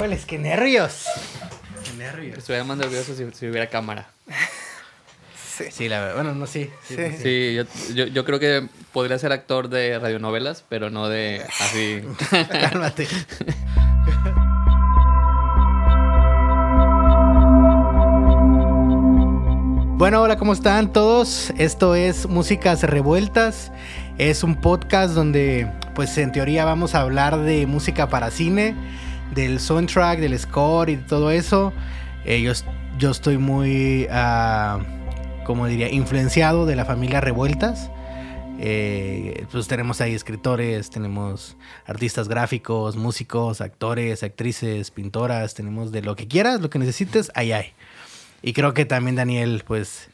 Híjoles, qué nervios. Qué nervios. Estuviera más nervioso si, si hubiera cámara. Sí. sí, la verdad. Bueno, no, sí. Sí, Sí. sí. Sí, yo, yo, yo creo que podría ser actor de radionovelas, pero no de así. Cálmate. Bueno, hola, ¿cómo están todos? Esto es Músicas Revueltas. Es un podcast donde, pues en teoría vamos a hablar de música para cine, del soundtrack, del score y todo eso. Eh, yo, es- yo estoy muy, ah, como diría, influenciado de la familia Revueltas. Eh, pues tenemos ahí escritores, tenemos artistas gráficos, músicos, actores, actrices, pintoras, tenemos de lo que quieras, lo que necesites, ahí hay. Y creo que también Daniel, pues,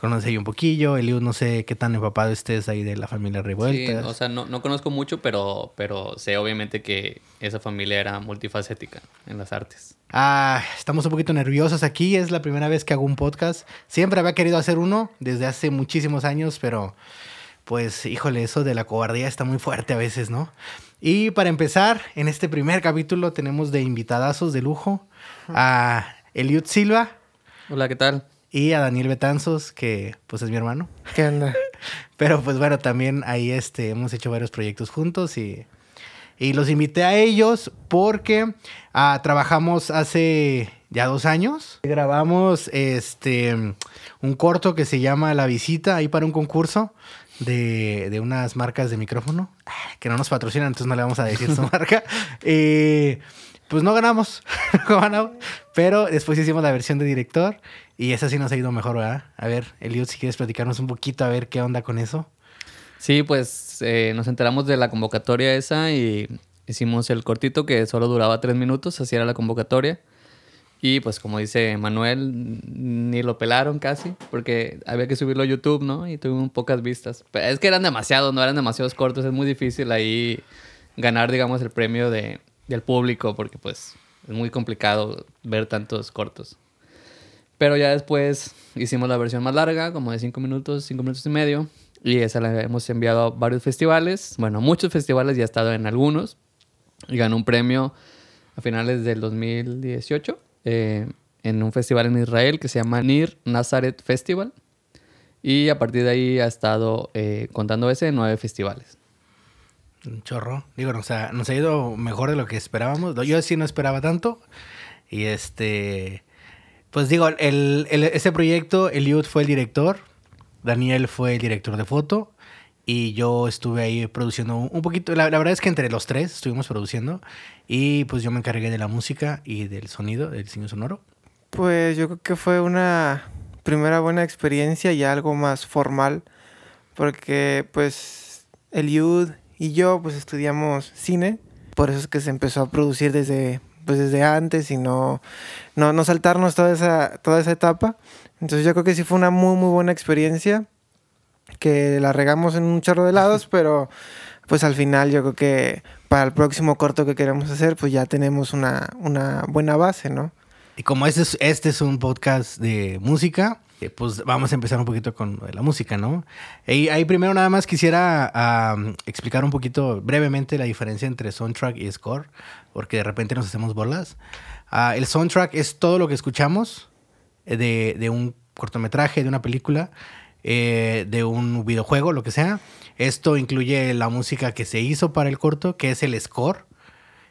conoce ahí un poquillo. Eliud, no sé qué tan empapado estés ahí de la familia Sí, Revueltas. o sea, no, no conozco mucho, pero, pero sé obviamente que esa familia era multifacética en las artes. Ah, estamos un poquito nerviosos aquí. Es la primera vez que hago un podcast. Siempre había querido hacer uno desde hace muchísimos años, pero pues, híjole, eso de la cobardía está muy fuerte a veces, ¿no? Y para empezar, en este primer capítulo tenemos de invitadazos de lujo a Eliud Silva Hola, ¿qué tal? Y a Daniel Betanzos, que pues es mi hermano. ¿Qué onda? Pero pues bueno, también ahí este, hemos hecho varios proyectos juntos y, y los invité a ellos porque ah, trabajamos hace ya dos años. Grabamos este, un corto que se llama La Visita ahí para un concurso de, de unas marcas de micrófono ah, que no nos patrocinan, entonces no le vamos a decir su marca. Y pues no ganamos, pero después hicimos la versión de director y esa sí nos ha ido mejor, ¿verdad? A ver, Eliud, si quieres platicarnos un poquito a ver qué onda con eso. Sí, pues eh, nos enteramos de la convocatoria esa y hicimos el cortito que solo duraba tres minutos, así era la convocatoria. Y pues como dice Manuel, ni lo pelaron casi, porque había que subirlo a YouTube, ¿no? Y tuvimos pocas vistas. Pero es que eran demasiados, no eran demasiados cortos, es muy difícil ahí ganar, digamos, el premio de, del público, porque pues es muy complicado ver tantos cortos. Pero ya después hicimos la versión más larga, como de 5 minutos, 5 minutos y medio. Y esa la hemos enviado a varios festivales. Bueno, muchos festivales ya he estado en algunos. Y ganó un premio a finales del 2018 eh, en un festival en Israel que se llama Nir Nazareth Festival. Y a partir de ahí ha estado eh, contando ese en nueve festivales. Un chorro. Digo, nos ha, nos ha ido mejor de lo que esperábamos. Yo sí no esperaba tanto. Y este. Pues digo, el, el- ese proyecto, Eliud fue el director. Daniel fue el director de foto. Y yo estuve ahí produciendo un poquito. La, la verdad es que entre los tres estuvimos produciendo. Y pues yo me encargué de la música y del sonido, del diseño sonoro. Pues yo creo que fue una primera buena experiencia y algo más formal. Porque pues Eliud y yo pues estudiamos cine. Por eso es que se empezó a producir desde, pues, desde antes y no, no, no saltarnos toda esa, toda esa etapa. Entonces yo creo que sí fue una muy muy buena experiencia. Que la regamos en un chorro de lados, pero pues al final yo creo que para el próximo corto que queremos hacer pues ya tenemos una, una buena base, ¿no? Y como este es, este es un podcast de música, eh, pues vamos a empezar un poquito con la música, ¿no? Y ahí primero nada más quisiera explicar un poquito brevemente la diferencia entre soundtrack y score, porque de repente nos hacemos bolas. Ah, el soundtrack es todo lo que escuchamos eh, de, de un cortometraje, de una película, eh, de un videojuego, lo que sea. Esto incluye la música que se hizo para el corto, que es el score.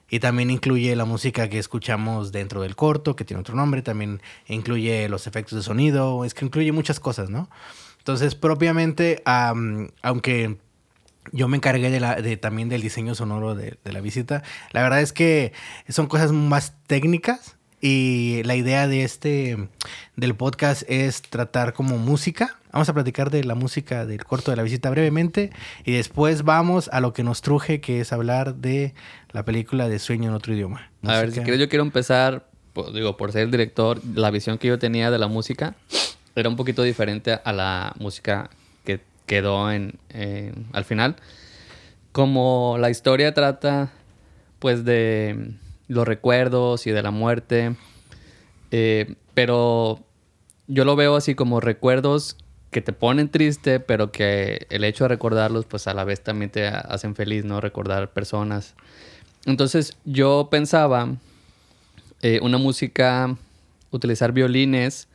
Y también incluye la música que escuchamos dentro del corto, que tiene otro nombre. También incluye los efectos de sonido. Es que incluye muchas cosas, ¿no? Entonces, propiamente, am, aunque yo me encargué de la, de, también del diseño sonoro de, de la visita, la verdad es que son cosas más técnicas. Y la idea de este, del podcast es tratar como música. Vamos a platicar de la música del corto de la visita brevemente. Y después vamos a lo que nos truje, que es hablar de la película de Sueño en otro idioma. A ver, si quieres, yo quiero empezar, pues, digo, por ser el director, la visión que yo tenía de la música era un poquito diferente a la música que quedó en, en- al final. Como la historia trata, pues, de los recuerdos y de la muerte, eh, pero yo lo veo así como recuerdos que te ponen triste, pero que el hecho de recordarlos, pues a la vez también te hacen feliz, ¿no? Recordar personas. Entonces yo pensaba eh, una música, utilizar violines,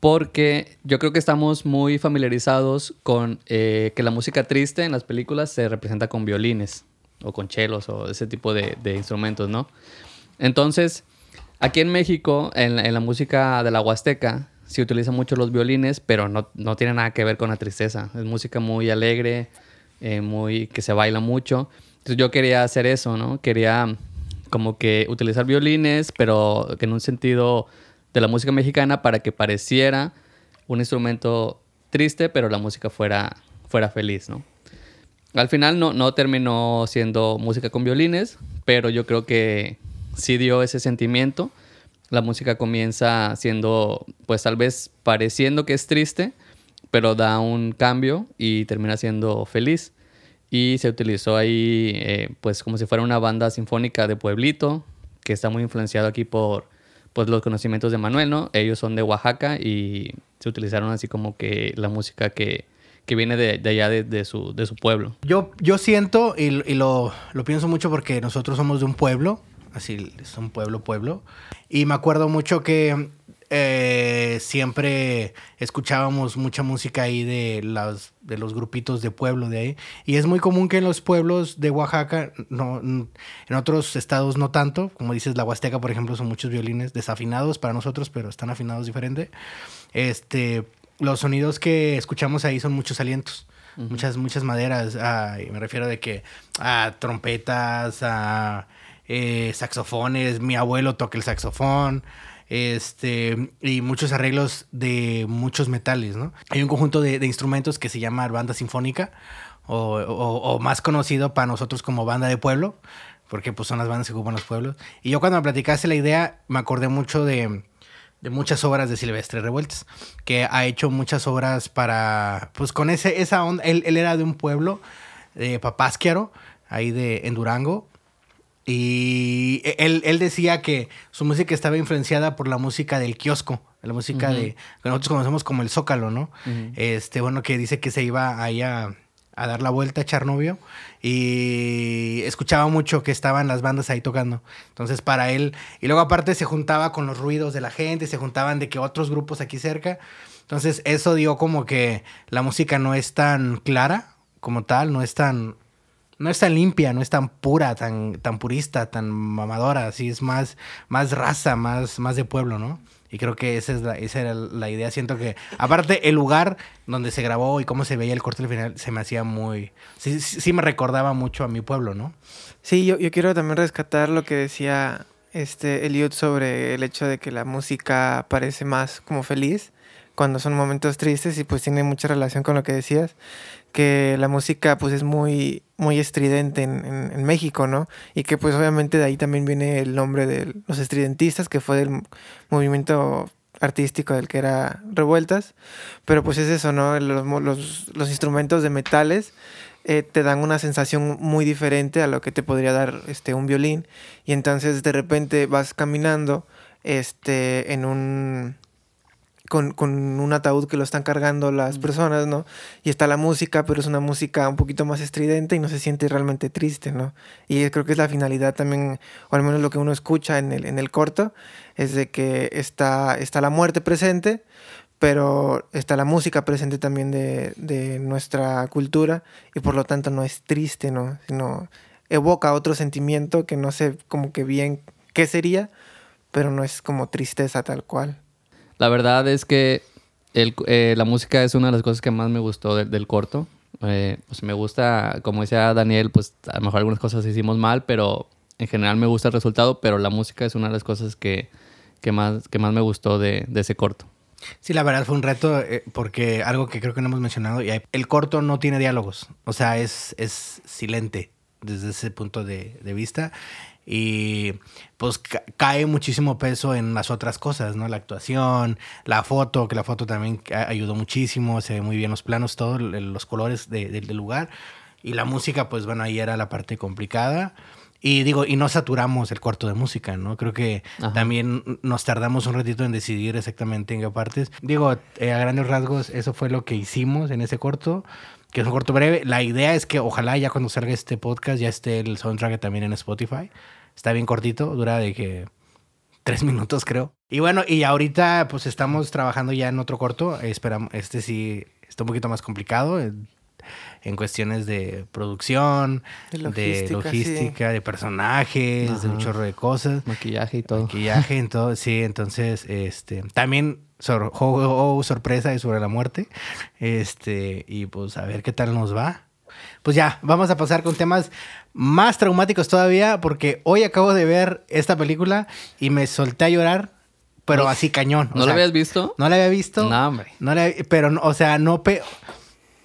porque yo creo que estamos muy familiarizados con eh, que la música triste en las películas se representa con violines o con chelos o ese tipo de, de instrumentos, ¿no? Entonces, aquí en México, en, en, la música de la Huasteca, se utilizan mucho los violines, pero no, no tiene nada que ver con la tristeza. Es música muy alegre, eh, muy que se baila mucho. Entonces yo quería hacer eso, ¿no? Quería como que utilizar violines, pero en un sentido de la música mexicana para que pareciera un instrumento triste, pero la música fuera, fuera feliz, ¿no? Al final no, no terminó siendo música con violines, pero yo creo que sí dio ese sentimiento. La música comienza siendo, pues tal vez pareciendo que es triste, pero da un cambio y termina siendo feliz. Y se utilizó ahí, eh, pues como si fuera una banda sinfónica de pueblito, que está muy influenciado aquí por pues, los conocimientos de Manuel, ¿no? Ellos son de Oaxaca y se utilizaron así como que la música que, que viene de, de allá, de, de, su, de su pueblo. Yo, yo siento, y, y lo, lo pienso mucho porque nosotros somos de un pueblo, así es un pueblo, pueblo. Y me acuerdo mucho que eh, siempre escuchábamos mucha música ahí de, las, de los grupitos de pueblo de ahí. Y es muy común que en los pueblos de Oaxaca, no, en otros estados no tanto, como dices, la Huasteca, por ejemplo, son muchos violines desafinados para nosotros, pero están afinados diferente. Este, los sonidos que escuchamos ahí son muchos alientos. Uh -huh. Muchas, muchas maderas. Ah, me refiero de que a trompetas, a eh, saxofones, mi abuelo toca el saxofón, este, y muchos arreglos de muchos metales, ¿no? Hay un conjunto de, instrumentos que se llama banda sinfónica, o, más conocido para nosotros como banda de pueblo, porque pues son las bandas que ocupan los pueblos. Y yo cuando me platicaste la idea, me acordé mucho de, muchas obras de Silvestre Revueltas, que ha hecho muchas obras para, pues con ese, esa onda, él, él era de un pueblo, de Papásquiaro, ahí de, en Durango, y él, él, decía que su música estaba influenciada por la música del kiosco, la música uh -huh. de que nosotros conocemos como el Zócalo, ¿no? Uh -huh. Este, bueno, que dice que se iba ahí a, a, dar la vuelta a echar novio y escuchaba mucho que estaban las bandas ahí tocando. Entonces, para él, y luego aparte se juntaba con los ruidos de la gente, se juntaban de que otros grupos aquí cerca. Entonces, eso dio como que la música no es tan clara como tal, no es tan no es tan limpia, no es tan pura, tan, tan purista, tan mamadora, así es más, más raza, más, más de pueblo, ¿no? Y creo que esa, es la, esa era la idea. Siento que, aparte, el lugar donde se grabó y cómo se veía el corte al final se me hacía muy. Sí, sí, me recordaba mucho a mi pueblo, ¿no? Sí, yo, yo quiero también rescatar lo que decía este Eliot sobre el hecho de que la música parece más como feliz cuando son momentos tristes y pues tiene mucha relación con lo que decías, que la música pues es muy, muy estridente en, en, en, México, ¿no? Y que pues obviamente de ahí también viene el nombre de los estridentistas, que fue del movimiento artístico del que era Revueltas, pero pues es eso, ¿no? Los, los, los instrumentos de metales eh, te dan una sensación muy diferente a lo que te podría dar este, un violín y entonces de repente vas caminando este, en un con, con, un ataúd que lo están cargando las personas, ¿no? Y está la música, pero es una música un poquito más estridente y no se siente realmente triste, ¿no? Y creo que es la finalidad también, o al menos lo que uno escucha en el, en el corto, es de que está, está la muerte presente, pero está la música presente también de, de nuestra cultura y por lo tanto no es triste, ¿no? Sino evoca otro sentimiento que no sé como que bien qué sería, pero no es como tristeza tal cual. La verdad es que el, eh, la música es una de las cosas que más me gustó de, del corto. Eh, pues me gusta, como decía Daniel, pues a lo mejor algunas cosas hicimos mal, pero en general me gusta el resultado, pero la música es una de las cosas que, que, más, que más me gustó de, de ese corto. Sí, la verdad fue un reto eh, porque algo que creo que no hemos mencionado, y el corto no tiene diálogos, o sea, es, es silente desde ese punto de, vista y pues ca cae muchísimo peso en las otras cosas, ¿no? La actuación, la foto, que la foto también ayudó muchísimo, se ve muy bien los planos, todos los colores de, de, del lugar. Y la música, pues bueno, ahí era la parte complicada. Y digo, y no saturamos el cuarto de música, ¿no? Creo que Ajá. también nos tardamos un ratito en decidir exactamente en qué partes. Digo, eh, a grandes rasgos, eso fue lo que hicimos en ese corto que es un corto breve. La idea es que ojalá ya cuando salga este podcast ya esté el soundtrack también en Spotify. Está bien cortito, dura de que tres minutos, creo. Y bueno, y ahorita pues estamos trabajando ya en otro corto. Esperamos, este sí está un poquito más complicado en, cuestiones de producción, De de logística, de personajes, de un chorro de cosas. Maquillaje y todo. Maquillaje, en todo, sí, entonces, este, también sor- sorpresa y sobre la muerte, este, y pues a ver qué tal nos va. Pues ya, vamos a pasar con temas más traumáticos todavía, porque hoy acabo de ver esta película y me solté a llorar, pero ¿No- así cañón. o ¿No lo sea, habías visto? No la había visto. No, hombre. No la- pero, o sea, no pe...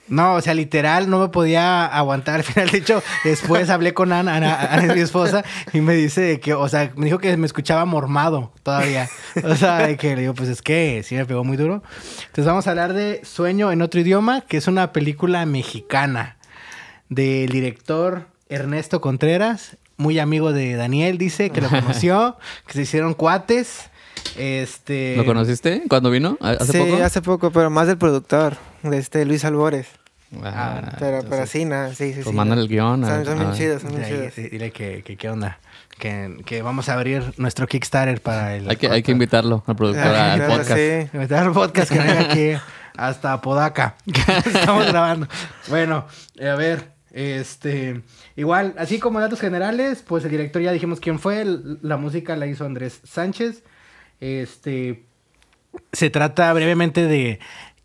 No, o sea, literal, no me podía aguantar al final. De hecho, después hablé con Ana, Ana, Ana es mi esposa, y me dice que, o sea, me dijo que me escuchaba mormado todavía. O sea, de que le digo, pues es que sí me pegó muy duro. Entonces vamos a hablar de Sueño en otro idioma, que es una película mexicana del director Ernesto Contreras, muy amigo de Daniel, dice, que lo conoció, que se hicieron cuates. Este... ¿Lo conociste cuando vino? ¿A- ¿Hace sí, poco? hace poco, pero más del productor, de este Luis Albores. Ah, pero, pero entonces- sí, nada, sí, sí. Pues sí. mándale el guion. Son, son bien chidos, son bien Dile, chidos. sí, dile que, que qué onda. Que, que vamos a abrir nuestro Kickstarter para el. Hay que, hay que invitarlo al productor Ah, al claro, podcast. sí. Invitar al podcast que venga aquí hasta Apodaca. que Estamos grabando. Bueno, eh, a ver. Este. Igual, así como datos generales, pues el director ya dijimos quién fue. el- La música la hizo Andrés Sánchez. Este. Se trata brevemente de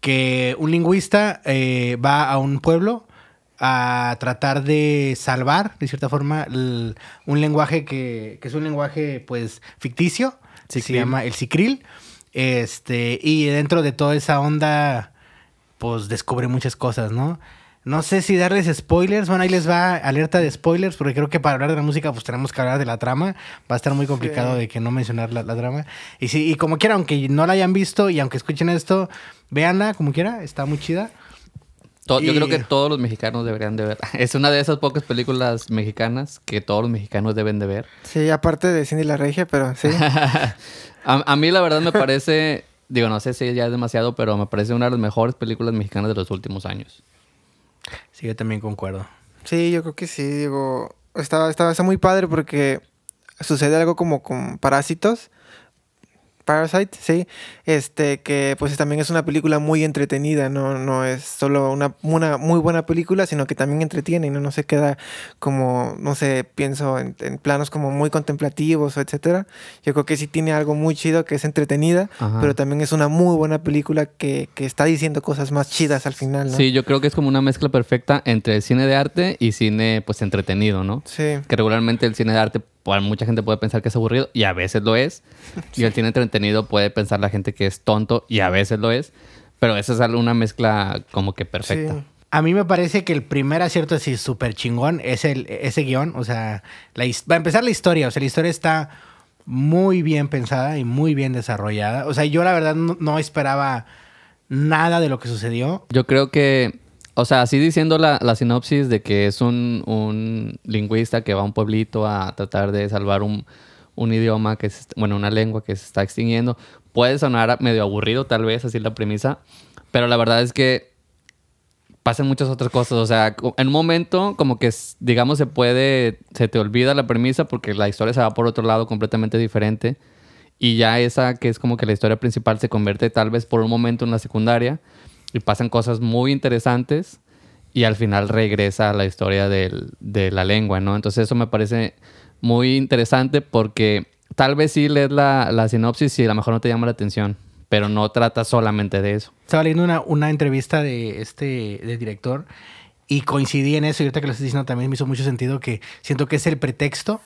que un lingüista eh, va a un pueblo a tratar de salvar, de cierta forma, el- un lenguaje que, que es un lenguaje, pues, ficticio. Se llama el Cicril. Este, y dentro de toda esa onda, pues, descubre muchas cosas, ¿no? No sé si darles spoilers. Bueno, ahí les va alerta de spoilers, porque creo que para hablar de la música, pues tenemos que hablar de la trama. Va a estar muy complicado Sí. de que no mencionar la, la trama. Y sí, y como quiera, aunque no la hayan visto y aunque escuchen esto, véanla como quiera, está muy chida. To- Yo creo que todos los mexicanos deberían de ver. Es una de esas pocas películas mexicanas que todos los mexicanos deben de ver. Sí, aparte de Cindy la Regia, pero sí. a, a mí la verdad me parece, digo, no sé si ya es demasiado, pero me parece una de las mejores películas mexicanas de los últimos años. Sí, yo también concuerdo. Sí, yo creo que sí, digo, está, está, está muy padre porque sucede algo como con Parásitos. Parasite, sí, este que pues también es una película muy entretenida, no, no es solo una, una muy buena película, sino que también entretiene y no, no se queda como, no sé, pienso en, en planos como muy contemplativos o etcétera. Yo creo que sí tiene algo muy chido que es entretenida, Ajá. pero también es una muy buena película que, que está diciendo cosas más chidas al final, ¿no? Sí, yo creo que es como una mezcla perfecta entre cine de arte y cine pues entretenido, ¿no? Sí. Que regularmente el cine de arte, pues, mucha gente puede pensar que es aburrido y a veces lo es. Y el cine entretenido puede pensar la gente que es tonto y a veces lo es. Pero esa es una mezcla como que perfecta. Sí. A mí me parece que el primer acierto así súper chingón es el, ese guion. O sea, la, va a empezar la historia. O sea, la historia está muy bien pensada y muy bien desarrollada. O sea, yo la verdad no, no esperaba nada de lo que sucedió. Yo creo que, o sea, así diciendo la, la sinopsis de que es un, un lingüista que va a un pueblito a tratar de salvar un, un idioma que es, bueno, una lengua que se está extinguiendo, puede sonar medio aburrido tal vez, así la premisa, pero la verdad es que pasan muchas otras cosas, o sea, en un momento como que, digamos, se puede, se te olvida la premisa porque la historia se va por otro lado completamente diferente y ya esa que es como que la historia principal se convierte tal vez por un momento en la secundaria y pasan cosas muy interesantes y al final regresa a la historia del- de la lengua, ¿no? Entonces eso me parece muy interesante porque tal vez sí lees la, la sinopsis y a lo mejor no te llama la atención, pero no trata solamente de eso. Estaba leyendo una, una entrevista de este del director y coincidí en eso. Y ahorita que lo estoy diciendo también me hizo mucho sentido que siento que es el pretexto,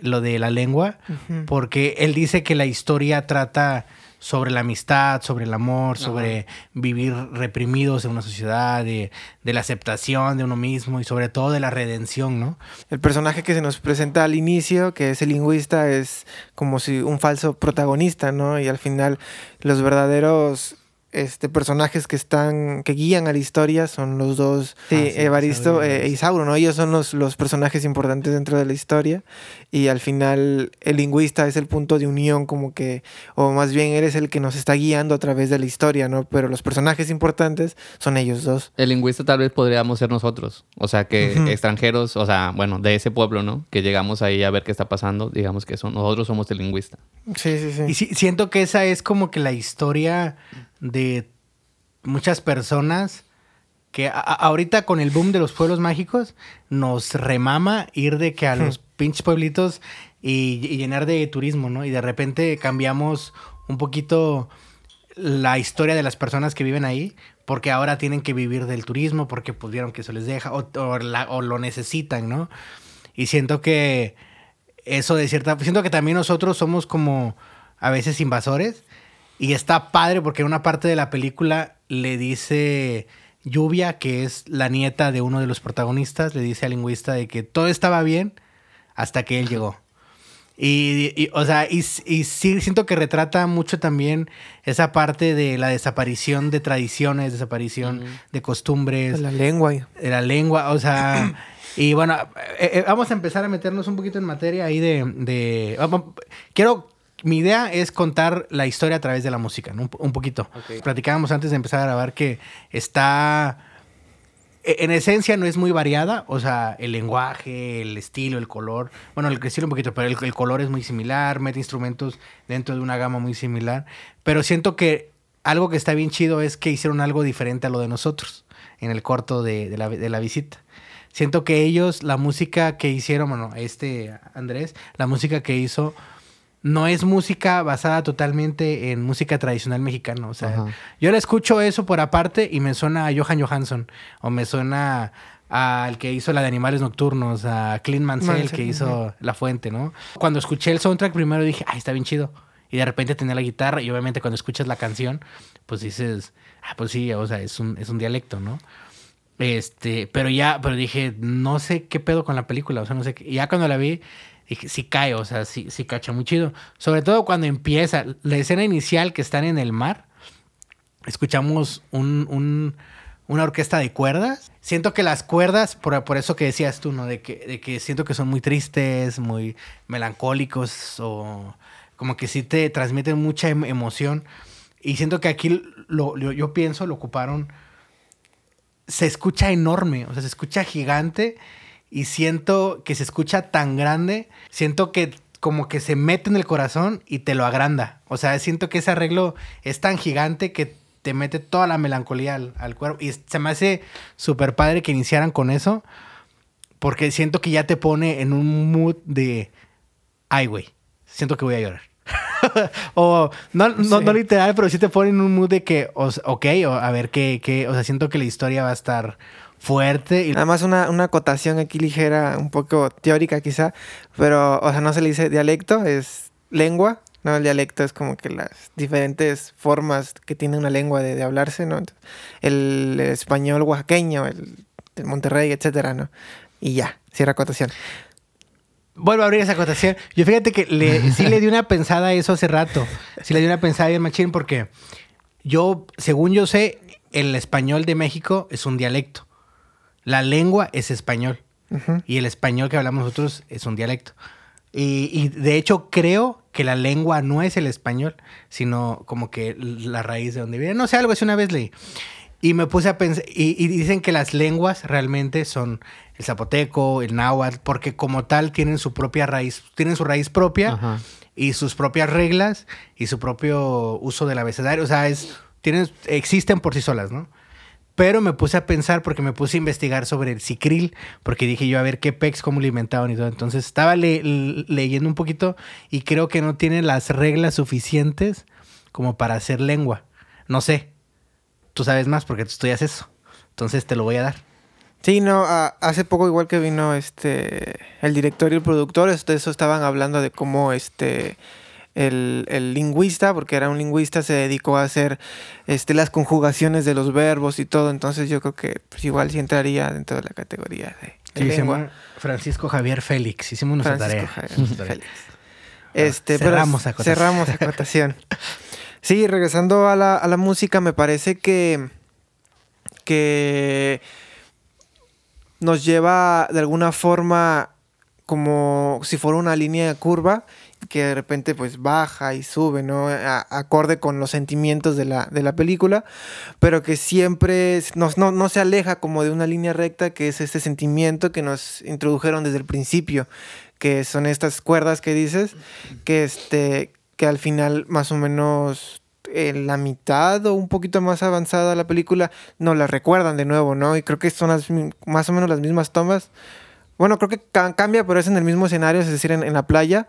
lo de la lengua, Ujú. porque él dice que la historia trata sobre la amistad, sobre el amor, sobre vivir reprimidos en una sociedad, de, de la aceptación de uno mismo y sobre todo de la redención, ¿no? El personaje que se nos presenta al inicio, que es el lingüista, es como si un falso protagonista, ¿no? Y al final los verdaderos este, personajes que están, que guían a la historia son los dos, sí, Ah, sí, Evaristo eh, e Isauro, ¿no? Ellos son los, los personajes importantes dentro de la historia y al final el lingüista es el punto de unión como que, o más bien él es el que nos está guiando a través de la historia, ¿no? Pero los personajes importantes son ellos dos. El lingüista tal vez podríamos ser nosotros. O sea, que extranjeros, o sea, bueno, de ese pueblo, ¿no? Que llegamos ahí a ver qué está pasando, digamos que son, nosotros somos el lingüista. Sí, sí, sí. Y siento que esa es como que la historia de muchas personas que ahorita con el boom de los pueblos mágicos nos remama ir de que a los pinches pueblitos y, y llenar de turismo, ¿no? Y de repente cambiamos un poquito la historia de las personas que viven ahí porque ahora tienen que vivir del turismo porque pues vieron que eso les deja o, o la- o lo necesitan, ¿no? Y siento que eso de cierta... Siento que también nosotros somos como a veces invasores y está padre porque en una parte de la película le dice Lluvia, que es la nieta de uno de los protagonistas, le dice al lingüista de que todo estaba bien hasta que él llegó. Y, y, o sea, y, y sí siento que retrata mucho también esa parte de la desaparición de tradiciones, desaparición de costumbres, la lengua. de la lengua, o sea, y bueno, eh, eh, vamos a empezar a meternos un poquito en materia ahí de, de- vamos, quiero, mi idea es contar la historia a través de la música, ¿no? un, un poquito. Platicábamos antes de empezar a grabar que está, e- en esencia no es muy variada, o sea, el lenguaje, el estilo, el color, bueno, el estilo un poquito, pero el, el color es muy similar, mete instrumentos dentro de una gama muy similar, pero siento que algo que está bien chido es que hicieron algo diferente a lo de nosotros en el corto de, de la, de la visita. Siento que ellos, la música que hicieron, bueno, este Andrés, la música que hizo no es música basada totalmente en música tradicional mexicana. O sea, Ajá. yo le escucho eso por aparte y me suena a Johan Johansson o me suena al que hizo la de Animales Nocturnos, a Clint Mansell, Mansell, que hizo La Fuente, ¿no? Cuando escuché el soundtrack primero dije, ay, está bien chido. Y de repente tenía la guitarra y obviamente cuando escuchas la canción, pues dices, ah, pues sí, o sea, es un, es un dialecto, ¿no? Este, pero ya, pero dije, no sé qué pedo con la película, o sea, no sé qué. Y ya cuando la vi, dije, sí cae, o sea, sí, sí cacha muy chido. Sobre todo cuando empieza la escena inicial que están en el mar, escuchamos un, un- una orquesta de cuerdas. Siento que las cuerdas, por, por eso que decías tú, ¿no? De que, de que siento que son muy tristes, muy melancólicos o como que sí te transmiten mucha em- emoción. Y siento que aquí lo, lo- yo pienso, lo ocuparon se escucha enorme, o sea, se escucha gigante y siento que se escucha tan grande, siento que como que se mete en el corazón y te lo agranda. O sea, siento que ese arreglo es tan gigante que te mete toda la melancolía al, al cuerpo. Y se me hace súper padre que iniciaran con eso, porque siento que ya te pone en un mood de, ay, güey, siento que voy a llorar. o no, no, Sí. no literal, pero sí te pone en un mood de que, ok, o a ver qué, qué, o sea, siento que la historia va a estar fuerte. Y, Nada más una, una acotación aquí ligera, un poco teórica quizá, pero, o sea, no se le dice dialecto, es lengua, ¿no? El dialecto es como que las diferentes formas que tiene una lengua de, de hablarse, ¿no? El español oaxaqueño, el de Monterrey, etcétera, ¿no? Y ya, cierra acotación. Vuelvo a abrir esa acotación. Yo fíjate que le, sí le di una pensada a eso hace rato. Sí le di una pensada bien machín porque yo, según yo sé, el español de México es un dialecto. La lengua es español. Y el español que hablamos nosotros es un dialecto. Y, y de hecho creo que la lengua no es el español, sino como que la raíz de donde viene. No sé, algo así una vez leí. Y me puse a pensar, y, y dicen que las lenguas realmente son el zapoteco, el náhuatl, porque como tal tienen su propia raíz, tienen su raíz propia Ajá. y sus propias reglas y su propio uso del abecedario. O sea, es, tienen, existen por sí solas, ¿no? Pero me puse a pensar porque me puse a investigar sobre el cicril, porque dije yo a ver qué pex, cómo lo inventaban y todo. Entonces estaba leyendo un poquito y creo que no tiene las reglas suficientes como para hacer lengua. No sé. Tú sabes más porque tú estudias eso. Entonces te lo voy a dar. Sí, no, hace poco igual que vino este el director y el productor, este, eso estaban hablando de cómo este el, el lingüista, porque era un lingüista, se dedicó a hacer este las conjugaciones de los verbos y todo, entonces yo creo que pues, igual sí entraría dentro de la categoría de, de Sí, lengua. Francisco Javier Félix. Hicimos nuestra Francisco tarea. Javier. Félix. Este, pero Cerramos acotación. cerramos acotación. Sí, regresando a la, a la música, me parece que, que nos lleva de alguna forma como si fuera una línea curva que de repente pues baja y sube, ¿no? acorde con los sentimientos de la, de la película, pero que siempre nos, no, no, se aleja como de una línea recta, que es este sentimiento que nos introdujeron desde el principio, que son estas cuerdas que dices, que, este, que al final más o menos en la mitad o un poquito más avanzada la película nos la recuerdan de nuevo, ¿no? Y creo que son las, más o menos las mismas tomas. Bueno, creo que cambia, pero es en el mismo escenario, es decir, en, en la playa.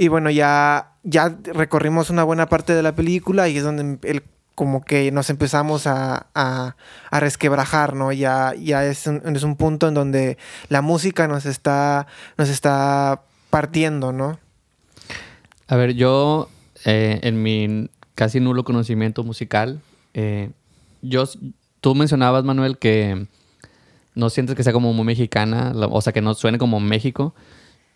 Y bueno, ya, ya recorrimos una buena parte de la película y es donde el, como que nos empezamos a, a, resquebrajar, ¿no? Ya, ya es, un, es un punto en donde la música nos está, nos está partiendo, ¿no? A ver, yo eh, en mi casi nulo conocimiento musical, eh, yo, tú mencionabas, Manuel, que no sientes que sea como muy mexicana, o sea, que no suene como México.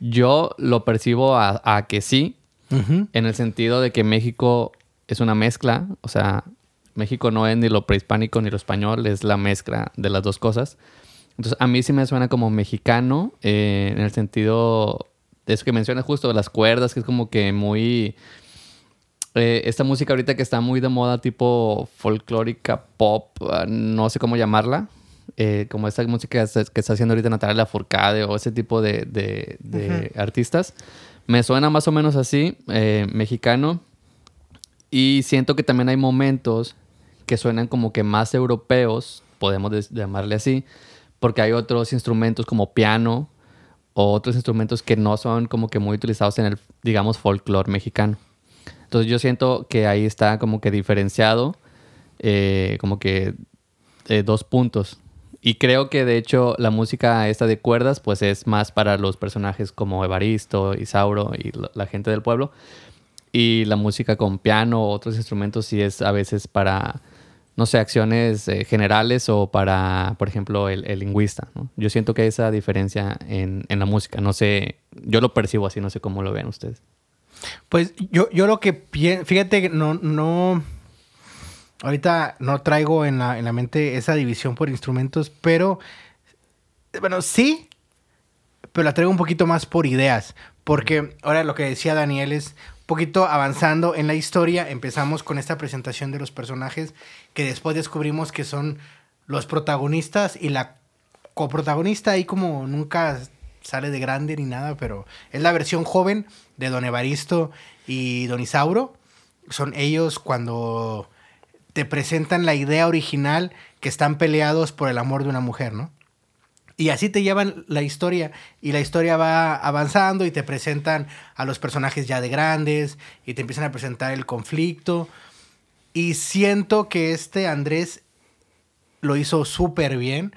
Yo lo percibo a, que sí, en el sentido de que México es una mezcla, o sea, México no es ni lo prehispánico ni lo español, es la mezcla de las dos cosas. Entonces, a mí sí me suena como mexicano, eh, en el sentido de eso que mencionas justo, de las cuerdas, que es como que muy... Eh, esta música ahorita que está muy de moda, tipo folclórica, pop, ah, no sé cómo llamarla, eh, como esta música que está haciendo ahorita Natalia Lafourcade o ese tipo de, artistas. Me suena más o menos así, eh, mexicano. Y siento que también hay momentos que suenan como que más europeos, podemos llamarle así, porque hay otros instrumentos como piano o otros instrumentos que no son como que muy utilizados en el, digamos, folclore mexicano. Entonces yo siento que ahí está como que diferenciado, eh, como que dos puntos. Y creo que de hecho la música esta de cuerdas pues es más para los personajes como Evaristo, Isauro y la gente del pueblo. Y la música con piano o otros instrumentos sí es a veces para, no sé, acciones eh, generales o para, por ejemplo, el, lingüista. Yo siento que hay esa diferencia en, en, la música. No sé, yo lo percibo así, no sé cómo lo ven ustedes. Pues yo, yo lo que fíjate que no, no, Ahorita no traigo en la, mente esa división por instrumentos, pero bueno, sí, pero la traigo un poquito más por ideas. Porque ahora lo que decía Daniel es un poquito avanzando en la historia. Empezamos con esta presentación de los personajes que después descubrimos que son los protagonistas y la coprotagonista ahí como nunca sale de grande ni nada, pero es la versión joven de Don Evaristo y Don Isauro. Son ellos cuando te presentan la idea original que están peleados por el amor de una mujer, ¿no? Y así te llevan la historia y la historia va avanzando y te presentan a los personajes ya de grandes y te empiezan a presentar el conflicto. Y siento que este Andrés lo hizo súper bien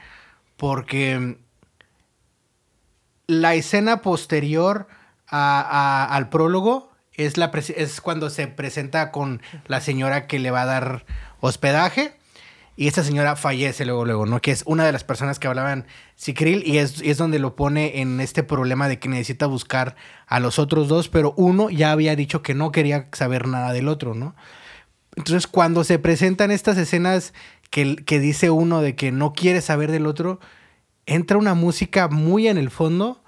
porque la escena posterior al prólogo es, la es cuando se presenta con la señora que le va a dar hospedaje. Y esta señora fallece luego, luego, ¿no? Que es una de las personas que hablaban Sicril y es, es, donde lo pone en este problema de que necesita buscar a los otros dos, pero uno ya había dicho que no quería saber nada del otro, ¿no? Entonces, cuando se presentan estas escenas que, que dice uno de que no quiere saber del otro, entra una música muy en el fondo,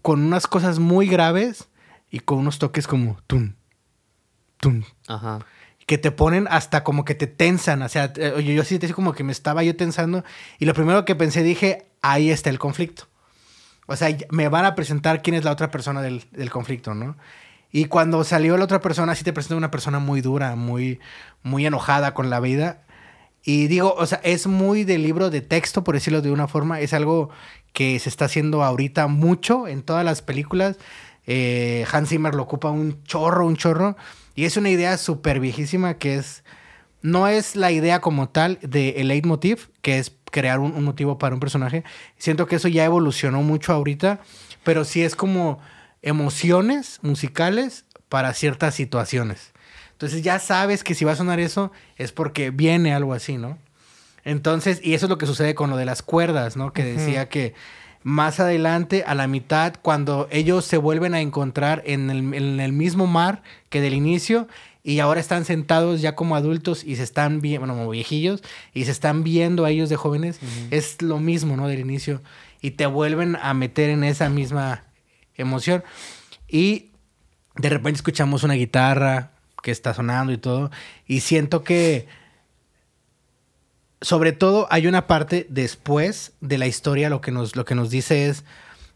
con unas cosas muy graves y con unos toques como tum, tum. Ajá que te ponen hasta como que te tensan. O sea, yo, yo sí te como que me estaba yo tensando. Y lo primero que pensé, dije, ahí está el conflicto. O sea, me van a presentar quién es la otra persona del, conflicto, ¿no? Y cuando salió la otra persona, sí te presentó una persona muy dura, muy, muy enojada con la vida. Y digo, o sea, es muy de libro de texto, por decirlo de una forma. Es algo que se está haciendo ahorita mucho en todas las películas. Eh, Hans Zimmer lo ocupa un chorro, un chorro. Y es una idea súper viejísima que es. No es la idea como tal de el leitmotiv, que es crear un, motivo para un personaje. Siento que eso ya evolucionó mucho ahorita, pero sí es como emociones musicales para ciertas situaciones. Entonces ya sabes que si va a sonar eso es porque viene algo así, ¿no? Entonces, y eso es lo que sucede con lo de las cuerdas, ¿no? Que decía que más adelante, a la mitad, cuando ellos se vuelven a encontrar en el, en el mismo mar que del inicio, y ahora están sentados ya como adultos y se están viendo, bueno, como viejillos, y se están viendo a ellos de jóvenes, es lo mismo, ¿no? Del inicio. Y te vuelven a meter en esa misma emoción. Y de repente escuchamos una guitarra que está sonando y todo, y siento que sobre todo hay una parte después de la historia, lo que nos, lo que nos dice es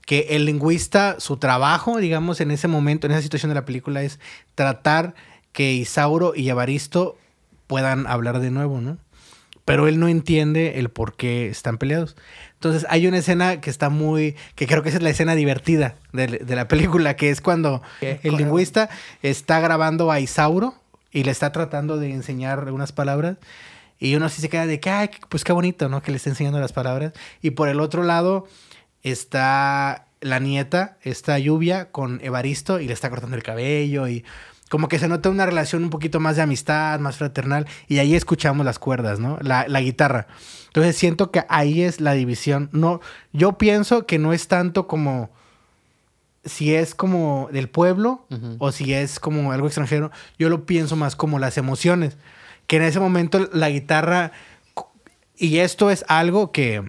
que el lingüista, su trabajo, digamos, en ese momento, en esa situación de la película, es tratar que Isauro y Evaristo puedan hablar de nuevo, ¿no? Pero él no entiende el por qué están peleados. Entonces hay una escena que está muy, que creo que esa es la escena divertida de, de la película, que es cuando el lingüista está grabando a Isauro y le está tratando de enseñar unas palabras y uno sí se queda de que, ay, pues qué bonito, ¿no? Que le está enseñando las palabras. Y por el otro lado está la nieta, esta lluvia, con Evaristo y le está cortando el cabello y como que se nota una relación un poquito más de amistad, más fraternal. Y ahí escuchamos las cuerdas, ¿no? La, la guitarra. Entonces siento que ahí es la división. No, yo pienso que no es tanto como si es como del pueblo o si es como algo extranjero. Yo lo pienso más como las emociones que en ese momento la guitarra, y esto es algo que,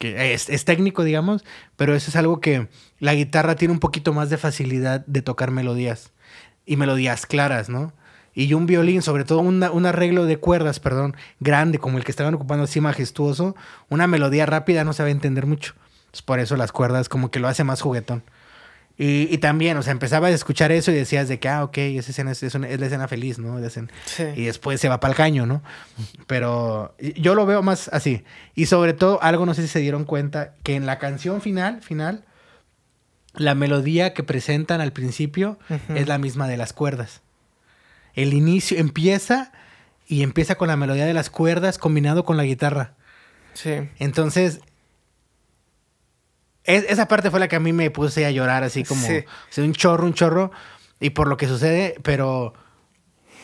es, técnico, digamos, pero eso es algo que la guitarra tiene un poquito más de facilidad de tocar melodías y melodías claras, ¿no? Y un violín, sobre todo un arreglo de cuerdas, perdón, grande, como el que estaban ocupando así majestuoso, una melodía rápida no se va a entender mucho. por eso las cuerdas como que lo hace más juguetón. Y, también, o sea, empezabas a escuchar eso y decías de que, ah, ok, esa escena es, la escena feliz, ¿no? Y después se va para el caño, ¿no? Pero yo lo veo más así. Y sobre todo, algo, no sé si se dieron cuenta, que en la canción final, final, la melodía que presentan al principio es la misma de las cuerdas. El inicio empieza y empieza con la melodía de las cuerdas combinado con la guitarra. Sí. Entonces, esa parte fue la que a mí me puse a llorar así como un chorro, un chorro. Y por lo que sucede, pero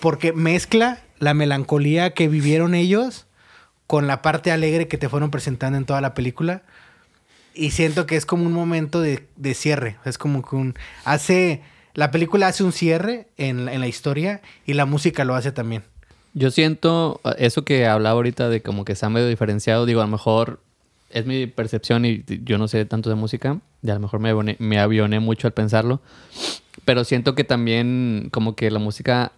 porque mezcla la melancolía que vivieron ellos con la parte alegre que te fueron presentando en toda la película. Y siento que es como un momento de, cierre. Es como que un. Hace. La película hace un cierre en, en la historia y la música lo hace también. Yo siento eso que hablaba ahorita de como que está medio diferenciado. Digo, a lo mejor es mi percepción y yo no sé tanto de música, y a lo mejor me, avioné mucho al pensarlo, pero siento que también como que la música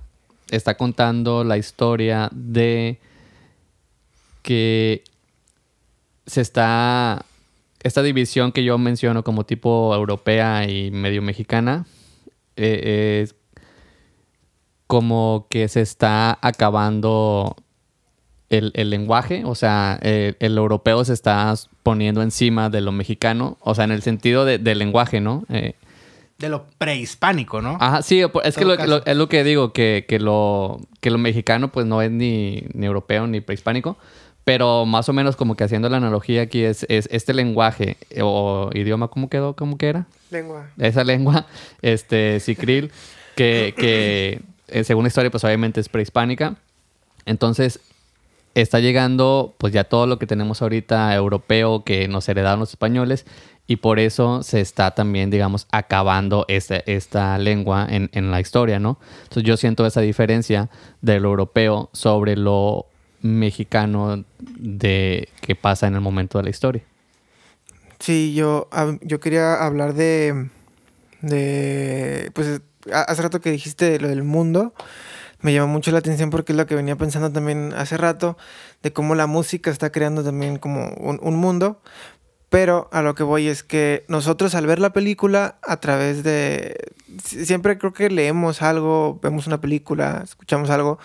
está contando la historia de que se está esta división que yo menciono como tipo europea y medio mexicana eh, es como que se está acabando el, lenguaje, o sea, el, europeo se está poniendo encima de lo mexicano, o sea, en el sentido de, del lenguaje, ¿no? Eh, de lo prehispánico, ¿no? Ajá, sí, es que es lo que digo, que, lo, que lo mexicano pues no es ni, europeo ni prehispánico, pero más o menos como que haciendo la analogía aquí es, este lenguaje o idioma, ¿cómo quedó? ¿Cómo que era? Lengua. Esa lengua, este, sicril, que, que eh, según la historia pues obviamente es prehispánica. Entonces, está llegando pues ya todo lo que tenemos ahorita europeo que nos heredaron los españoles y por eso se está también, digamos, acabando esta, esta lengua en, la historia, ¿no? Entonces yo siento esa diferencia de lo europeo sobre lo mexicano de que pasa en el momento de la historia. Sí, yo, yo quería hablar de, de, pues hace rato que dijiste lo del mundo, me llama mucho la atención porque es lo que venía pensando también hace rato, de cómo la música está creando también como un, mundo. Pero a lo que voy es que nosotros al ver la película a través de... Siempre creo que leemos algo, vemos una película, escuchamos algo,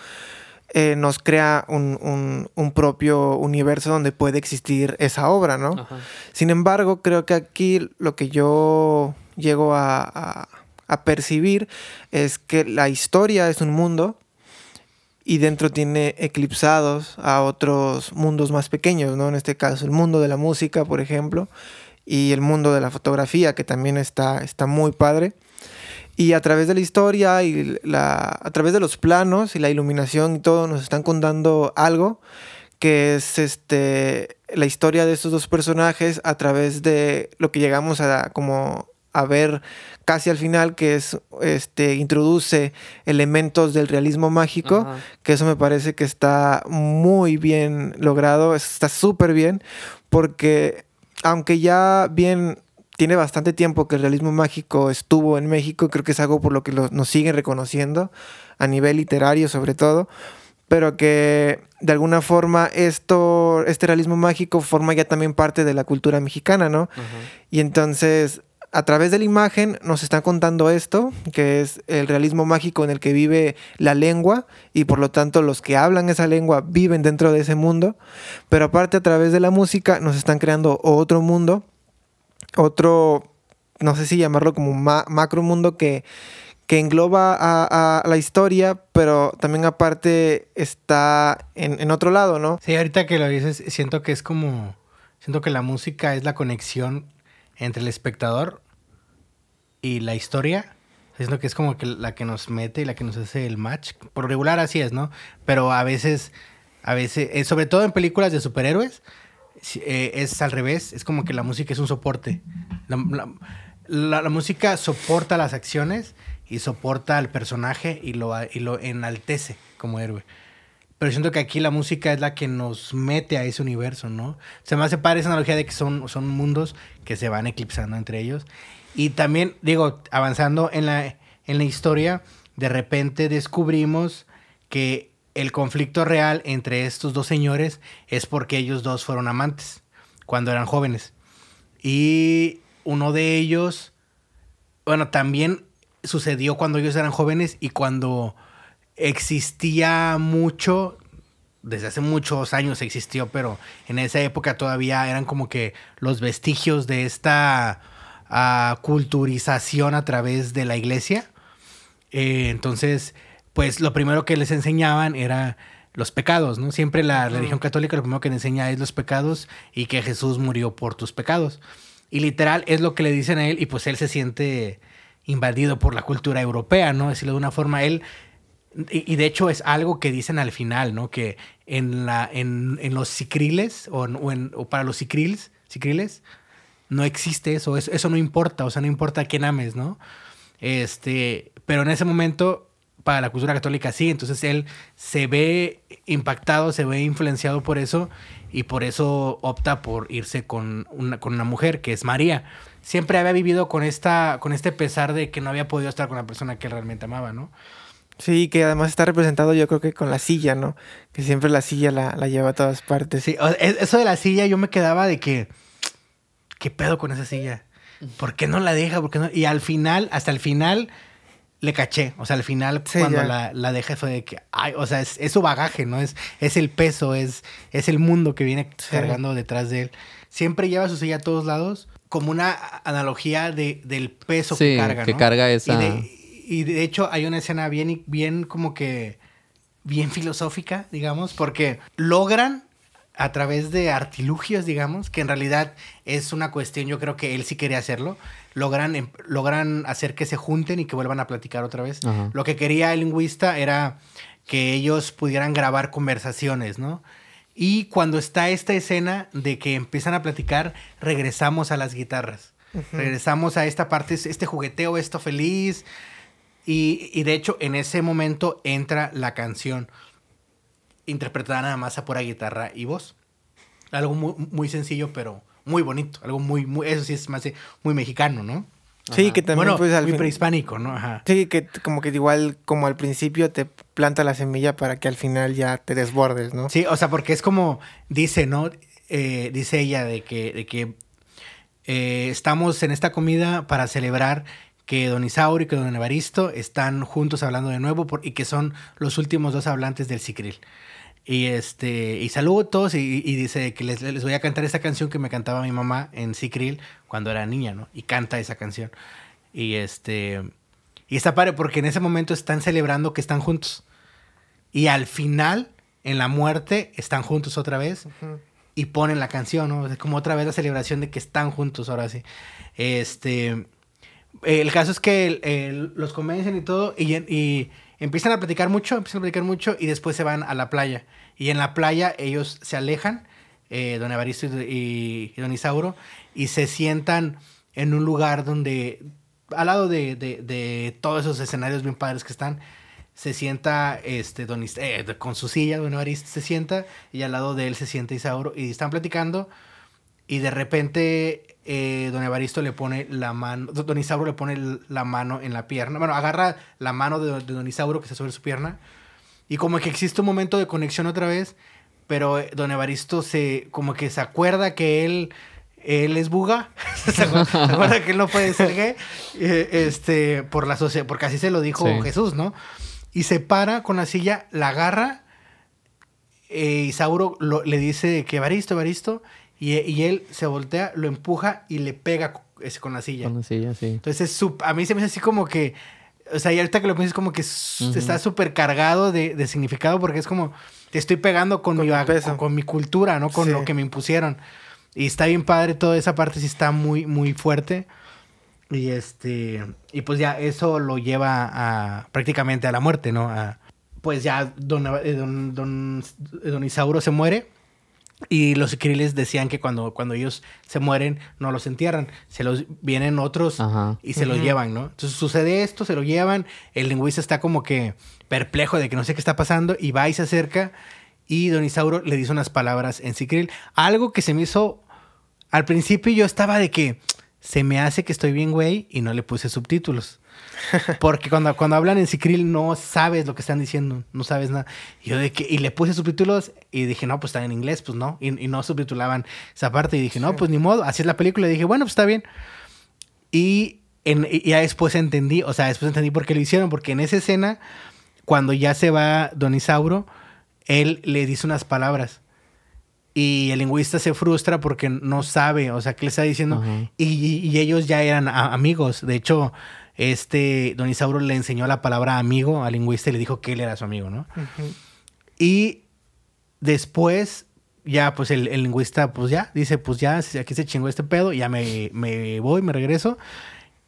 eh, nos crea un, propio universo donde puede existir esa obra, ¿no? Sin embargo, creo que aquí lo que yo llego a, a percibir es que la historia es un mundo y dentro tiene eclipsados a otros mundos más pequeños, ¿no? En este caso, el mundo de la música, por ejemplo, y el mundo de la fotografía, que también está, está muy padre. Y a través de la historia y la, a través de los planos y la iluminación y todo, nos están contando algo que es este la historia de estos dos personajes a través de lo que llegamos a como a ver casi al final que es este introduce elementos del realismo mágico Ajá. que eso me parece que está muy bien logrado está súper bien porque aunque ya bien tiene bastante tiempo que el realismo mágico estuvo en México creo que es algo por lo que lo- nos siguen reconociendo a nivel literario sobre todo pero que de alguna forma esto este realismo mágico forma ya también parte de la cultura mexicana no y entonces, a través de la imagen nos están contando esto, que es el realismo mágico en el que vive la lengua y por lo tanto los que hablan esa lengua viven dentro de ese mundo. Pero aparte a través de la música nos están creando otro mundo, otro, no sé si llamarlo como ma- macro mundo que, que engloba a, a la historia, pero también aparte está en, en otro lado, ¿no? Sí, ahorita que lo dices, siento que es como. Siento que la música es la conexión entre el espectador y la historia. Siento que es como que la que nos mete y la que nos hace el match. Por regular así es, ¿no? Pero a veces, a veces, eh, sobre todo en películas de superhéroes, eh, es al revés. Es como que la música es un soporte. La, la- la- la música soporta las acciones y soporta al personaje y lo, y lo enaltece como héroe. Pero siento que aquí la música es la que nos mete a ese universo, ¿no? Se me hace padre esa analogía de que son, son mundos que se van eclipsando entre ellos. Y también, digo, avanzando en la, en la historia, de repente descubrimos que el conflicto real entre estos dos señores es porque ellos dos fueron amantes cuando eran jóvenes. Y uno de ellos, bueno, también sucedió cuando ellos eran jóvenes y cuando existía mucho, desde hace muchos años existió, pero en esa época todavía eran como que los vestigios de esta ah, culturización a través de la iglesia. Eh, entonces, pues lo primero que les enseñaban era los pecados, ¿no? Siempre la religión católica lo primero que le enseña es los pecados y que Jesús murió por tus pecados. Y literal es lo que le dicen a él y pues él se siente invadido por la cultura europea, ¿no? Decirlo de una forma, él... Y, y de hecho es algo que dicen al final, ¿no? Que en, la, en, en los cicriles o, en- o en- o para los cicriles, cicriles no existe eso, eso, eso no importa, o sea, no importa a quién ames, ¿no? Este, pero en ese momento, para la cultura católica sí, entonces él se ve impactado, se ve influenciado por eso y por eso opta por irse con una, con una mujer que es María. Siempre había vivido con, esta, con este pesar de que no había podido estar con la persona que él realmente amaba, ¿no? Sí, que además está representado yo creo que con la silla, ¿no? Que siempre la silla la, la lleva a todas partes. Sí, es- eso de la silla yo me quedaba de que, ¿qué pedo con esa silla? ¿Por qué no la deja? ¿Por qué no? Y al final, hasta el final, le caché. O sea, al final, Sí, cuando la, la deja, fue de que, ay, o sea, es, es su bagaje, ¿no? Es, es el peso, es, es el mundo que viene Sí. cargando detrás de él. Siempre lleva su silla a todos lados, como una analogía de, del peso Sí, que carga, que ¿no? carga esa- Y de, y de hecho, hay una escena bien, bien como que bien filosófica, digamos, porque logran a través de artilugios, digamos, que en realidad es una cuestión, yo creo que él sí quería hacerlo, logran, em- logran hacer que se junten y que vuelvan a platicar otra vez. Ajá. Lo que quería el lingüista era que ellos pudieran grabar conversaciones, ¿no? Y cuando está esta escena de que empiezan a platicar, regresamos a las guitarras. Regresamos a esta parte, este jugueteo, esto feliz. Y, y de hecho, en ese momento entra la canción interpretada nada más a pura guitarra y voz. Algo muy, muy sencillo, pero muy bonito. Algo muy, muy, eso sí es más muy mexicano, ¿no? Sí, que también bueno, pues al muy fin- prehispánico, ¿no? Ajá. Sí, que como que igual como al principio te planta la semilla para que al final ya te desbordes, ¿no? Sí, o sea, porque es como dice, ¿no? Eh, dice ella de que, de que eh, estamos en esta comida para celebrar que Don Isauro y que Don Evaristo están juntos hablando de nuevo por- y que son los últimos dos hablantes del Cicril. Y este, y saludo a todos y, y dice que les, les voy a cantar esta canción que me cantaba mi mamá en Cicril cuando era niña, ¿no? Y canta esa canción. Y este, y está padre porque en ese momento están celebrando que están juntos. Y al final, en la muerte, están juntos otra vez y ponen la canción, ¿no? Es como otra vez la celebración de que están juntos ahora sí. Este. El caso es que el- el- los convencen y todo y, y empiezan a platicar mucho, empiezan a platicar mucho y después se van a la playa. Y en la playa ellos se alejan eh, don Evaristo y, don Isauro, y se sientan en un lugar donde, al lado de, de, de todos esos escenarios bien padres que están, se sienta este don eh, con su silla, don Evaristo se sienta y al lado de él se sienta Isauro y están platicando y de repente eh, don Evaristo le pone la mano, don Isauro le pone la mano en la pierna, bueno, agarra la mano de, de don Isauro que está sobre su pierna y como que existe un momento de conexión otra vez, pero eh, don Evaristo se como que se acuerda que él él es buga, se acuerda que él no puede ser gay, este, por la sociedad, porque así se lo dijo sí. Jesús, ¿no? y se para con la silla, la agarra. Eh, Isauro lo, le dice que Evaristo, Evaristo. Y, y, él se voltea, lo empuja y le pega con la silla. Con la silla, sí. Entonces, a mí se me hace así como que. O sea, y ahorita que lo piensas, como que uh -huh. está súper cargado de, de, significado porque es como. Te estoy pegando con, con mi, con, con, mi cultura, ¿no? Con sí. lo que me impusieron. Y está bien padre, toda esa parte sí está muy, muy fuerte. Y este. Y pues ya eso lo lleva a prácticamente a la muerte, ¿no? A, pues ya don, don, don, don, Isauro se muere. Y los Ikriles decían que cuando, cuando ellos se mueren, no los entierran. Se los vienen otros Ajá. y se uh -huh. los llevan, ¿no? Entonces sucede esto, se lo llevan. El lingüista está como que perplejo de que no sé qué está pasando. Y va y se acerca. Y don Isauro le dice unas palabras en Sicril. Algo que se me hizo. Al principio yo estaba de que se me hace que estoy bien, güey, y no le puse subtítulos. Porque cuando, cuando hablan en Sicril no sabes lo que están diciendo, no sabes nada. Y yo de que, y le puse subtítulos y dije, no, pues está en inglés, pues no. Y, y no subtitulaban esa parte. Y dije, no, pues ni modo, así es la película. Y dije, bueno, pues está bien. Y, en, y ya después entendí, o sea, después entendí por qué lo hicieron. Porque en esa escena, cuando ya se va Don Isauro, él le dice unas palabras y el lingüista se frustra porque no sabe, o sea, qué le está diciendo. Uh -huh. y, y, ellos ya eran amigos. De hecho, este Don Isauro le enseñó la palabra amigo al lingüista y le dijo que él era su amigo, ¿no? Uh -huh. Y después, ya, pues el, el, lingüista, pues ya, dice, pues ya, aquí se chingó este pedo, ya me, me voy, me regreso.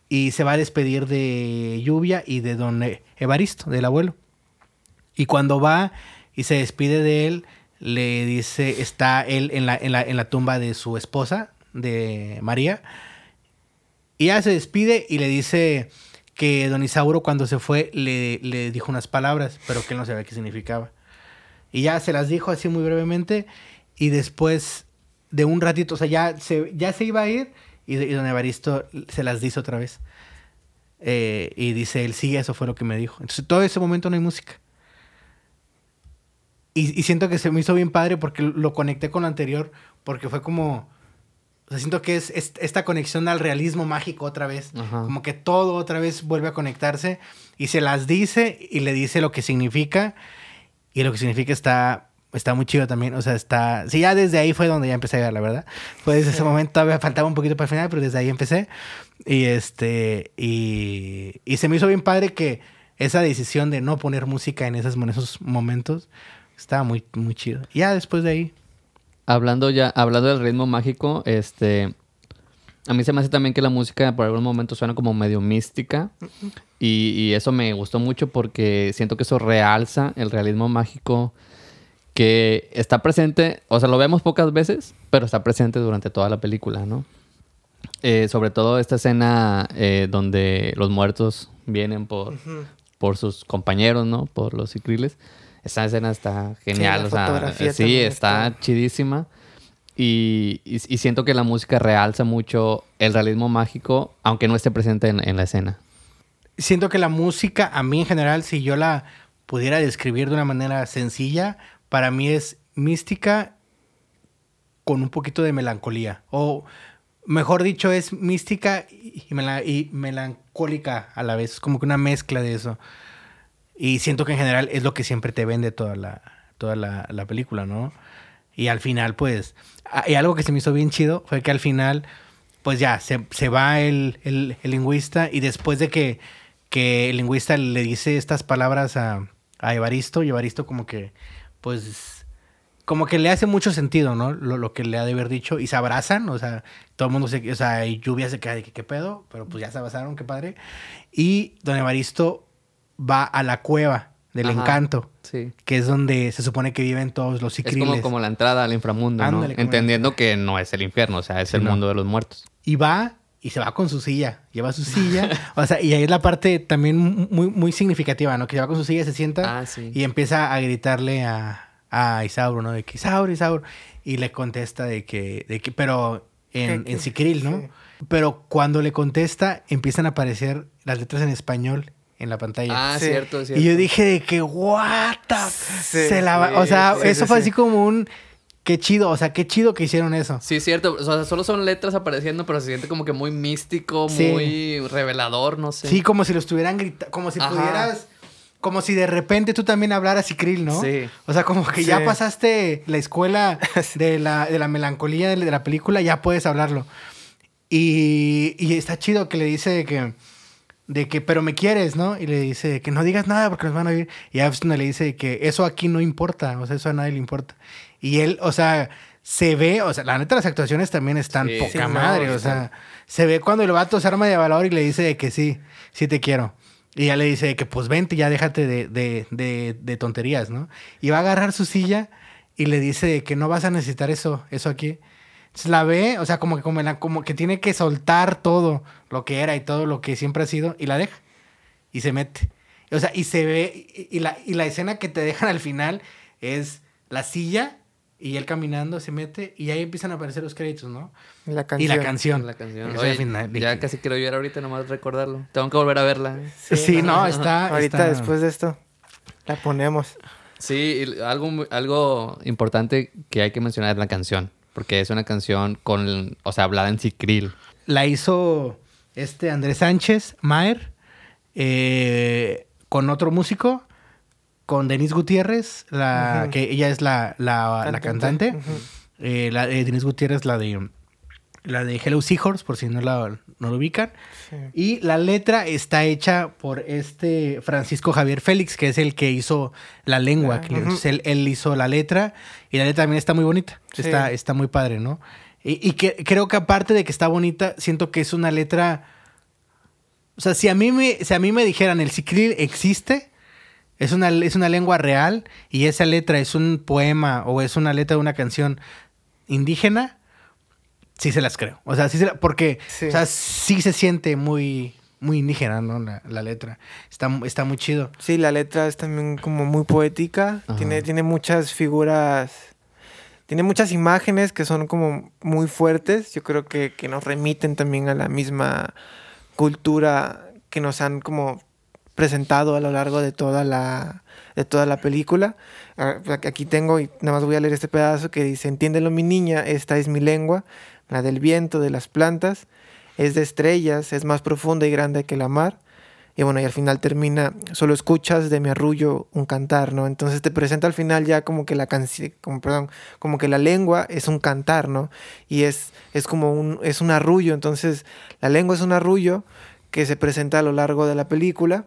Y se va a despedir de Lluvia y de Don Evaristo, del abuelo. Y cuando va y se despide de él le dice, está él en la, en la, en la tumba de su esposa, de María, y ella se despide y le dice que don Isauro cuando se fue le, le, dijo unas palabras, pero que él no sabía qué significaba. Y ya se las dijo así muy brevemente y después de un ratito, o sea, ya se, ya se iba a ir y, y don Evaristo se las dice otra vez. Eh, y dice él, sí, eso fue lo que me dijo. Entonces todo ese momento no hay música. Y, y, siento que se me hizo bien padre porque lo conecté con lo anterior, porque fue como... O sea, siento que es, es esta conexión al realismo mágico otra vez. Ajá. Como que todo otra vez vuelve a conectarse y se las dice y le dice lo que significa. Y lo que significa está, está muy chido también. O sea, está... Sí, ya desde ahí fue donde ya empecé a ver, la verdad. Fue desde sí. ese momento, todavía faltaba un poquito para el final, pero desde ahí empecé. Y este... Y, y se me hizo bien padre que esa decisión de no poner música en, esas, en esos momentos estaba muy, muy chido. Y ya después de ahí. Hablando ya, hablando del ritmo mágico, este. A mí se me hace también que la música por algún momento suena como medio mística. Y, y, eso me gustó mucho porque siento que eso realza el realismo mágico que está presente. O sea, lo vemos pocas veces, pero está presente durante toda la película, ¿no? Eh, sobre todo esta escena eh, donde los muertos vienen por, uh -huh. por sus compañeros, ¿no? Por los cicriles. Esa escena está genial, sí, o sea, sí, está, está, chidísima. Y, y, y, siento que la música realza mucho el realismo mágico, aunque no esté presente en, en, la escena. Siento que la música, a mí en general, si yo la pudiera describir de una manera sencilla, para mí es mística con un poquito de melancolía. O mejor dicho, es mística y, y melancólica a la vez. Es como que una mezcla de eso. Y siento que en general es lo que siempre te vende toda la, toda la, la película, ¿no? Y al final, pues, y algo que se me hizo bien chido fue que al final, pues ya, se, se va el, el, el, lingüista y después de que, que, el lingüista le dice estas palabras a, a Evaristo, y Evaristo como que, pues, como que le hace mucho sentido, ¿no? Lo, lo, que le ha de haber dicho y se abrazan, o sea, todo el mundo se, o sea, y lluvia se queda de que qué pedo, pero pues ya se abrazaron, qué padre. Y don Evaristo va a la cueva del Ajá. encanto, Sí. que es donde se supone que viven todos los Es cicriles. como, como la entrada al inframundo, Entendiendo que no es el infierno, o sea, es el no. mundo de los muertos. Y va y se va con su silla. Lleva su silla. o sea, y ahí es la parte también muy, muy significativa, ¿no? Que lleva con su silla, se sienta Ah, sí. y empieza a gritarle a, a Isauro, ¿no? De que Isauro, Isauro. Y le contesta de que, de que pero en, ¿Qué- en? Sicril, ¿no? Sí. Pero cuando le contesta, empiezan a aparecer las letras en español en la pantalla. Ah, Sí. cierto, cierto. y yo dije de que, what the... Sí, se la va- sí, o sea, sí, eso sí, fue sí. así como un... Qué chido, o sea, qué chido que hicieron eso. Sí, cierto. O sea, solo son letras apareciendo, pero se siente como que muy místico, Sí. muy revelador, no sé. Sí, como si lo estuvieran gritando, como si Ajá. pudieras, como si de repente tú también hablaras Krill, ¿no? Sí. O sea, como que ya pasaste la escuela de la, de la melancolía de, la película, ya puedes hablarlo. Y, y está chido que le dice que, de que, pero me quieres, ¿no? Y le dice que no digas nada porque nos van a oír. Y Epstein le dice que eso aquí no importa, o sea, eso a nadie le importa. Y él, o sea, se ve, o sea, la neta las actuaciones también están Sí. poca Sí, no, madre, o sea, se ve cuando el vato se arma de valor y le dice de que sí, sí te quiero. Y ya le dice de que pues vente, ya déjate de, de, de, de tonterías, ¿no? Y va a agarrar su silla y le dice de que no vas a necesitar eso, eso aquí. Entonces la ve, o sea, como que, como, la- como que tiene que soltar todo lo que era y todo lo que siempre ha sido y la deja. Y se mete. O sea, y se ve, y, y la, y la escena que te dejan al final es la silla y él caminando se mete y ahí empiezan a aparecer los créditos, ¿no? La Y canción. la canción. La canción. Oye, al final, ya dije. casi quiero llorar ahorita nomás recordarlo. Tengo que volver a verla. Sí, no, está. Ahorita está- después de esto, la ponemos. Sí, y algo, algo importante que hay que mencionar es la canción. Porque es una canción con, o sea, hablada en sicril. La hizo este Andrés Sánchez, Maer, eh, con otro músico, con Denise Gutiérrez, la, que ella es la, la, la Cantante. cantante. Ujú. Eh, la, eh, Denise Gutiérrez, la de la de Hello Seahorse, por si no, la, no lo ubican. Sí. Y la letra está hecha por este Francisco Javier Félix, que es el que hizo la lengua. Ah, él, él hizo la letra y la letra también está muy bonita. Sí. Está, está muy padre, ¿no? Y, y que, creo que aparte de que está bonita, siento que es una letra... O sea, si a mí me, si a mí me dijeran el Sicril existe, es una, es una lengua real y esa letra es un poema o es una letra de una canción indígena, sí se las creo. O sea, sí se la- porque Sí. o sea, sí se siente muy, muy indígena, ¿no? La, la letra. Está, está muy chido. Sí, la letra es también como muy poética. Ajá. Tiene, tiene muchas figuras. Tiene muchas imágenes que son como muy fuertes. Yo creo que, que nos remiten también a la misma cultura que nos han como presentado a lo largo de toda la, de toda la película. Ah, Aquí tengo, y nada más voy a leer este pedazo que dice, entiéndelo mi niña, esta es mi lengua, la del viento, de las plantas, es de estrellas, es más profunda y grande que la mar. Y bueno, y al final termina, solo escuchas de mi arrullo un cantar, ¿no? Entonces te presenta al final ya como que la canción, como, perdón, como que la lengua es un cantar, ¿no? Y es, es como un, es un arrullo, entonces la lengua es un arrullo que se presenta a lo largo de la película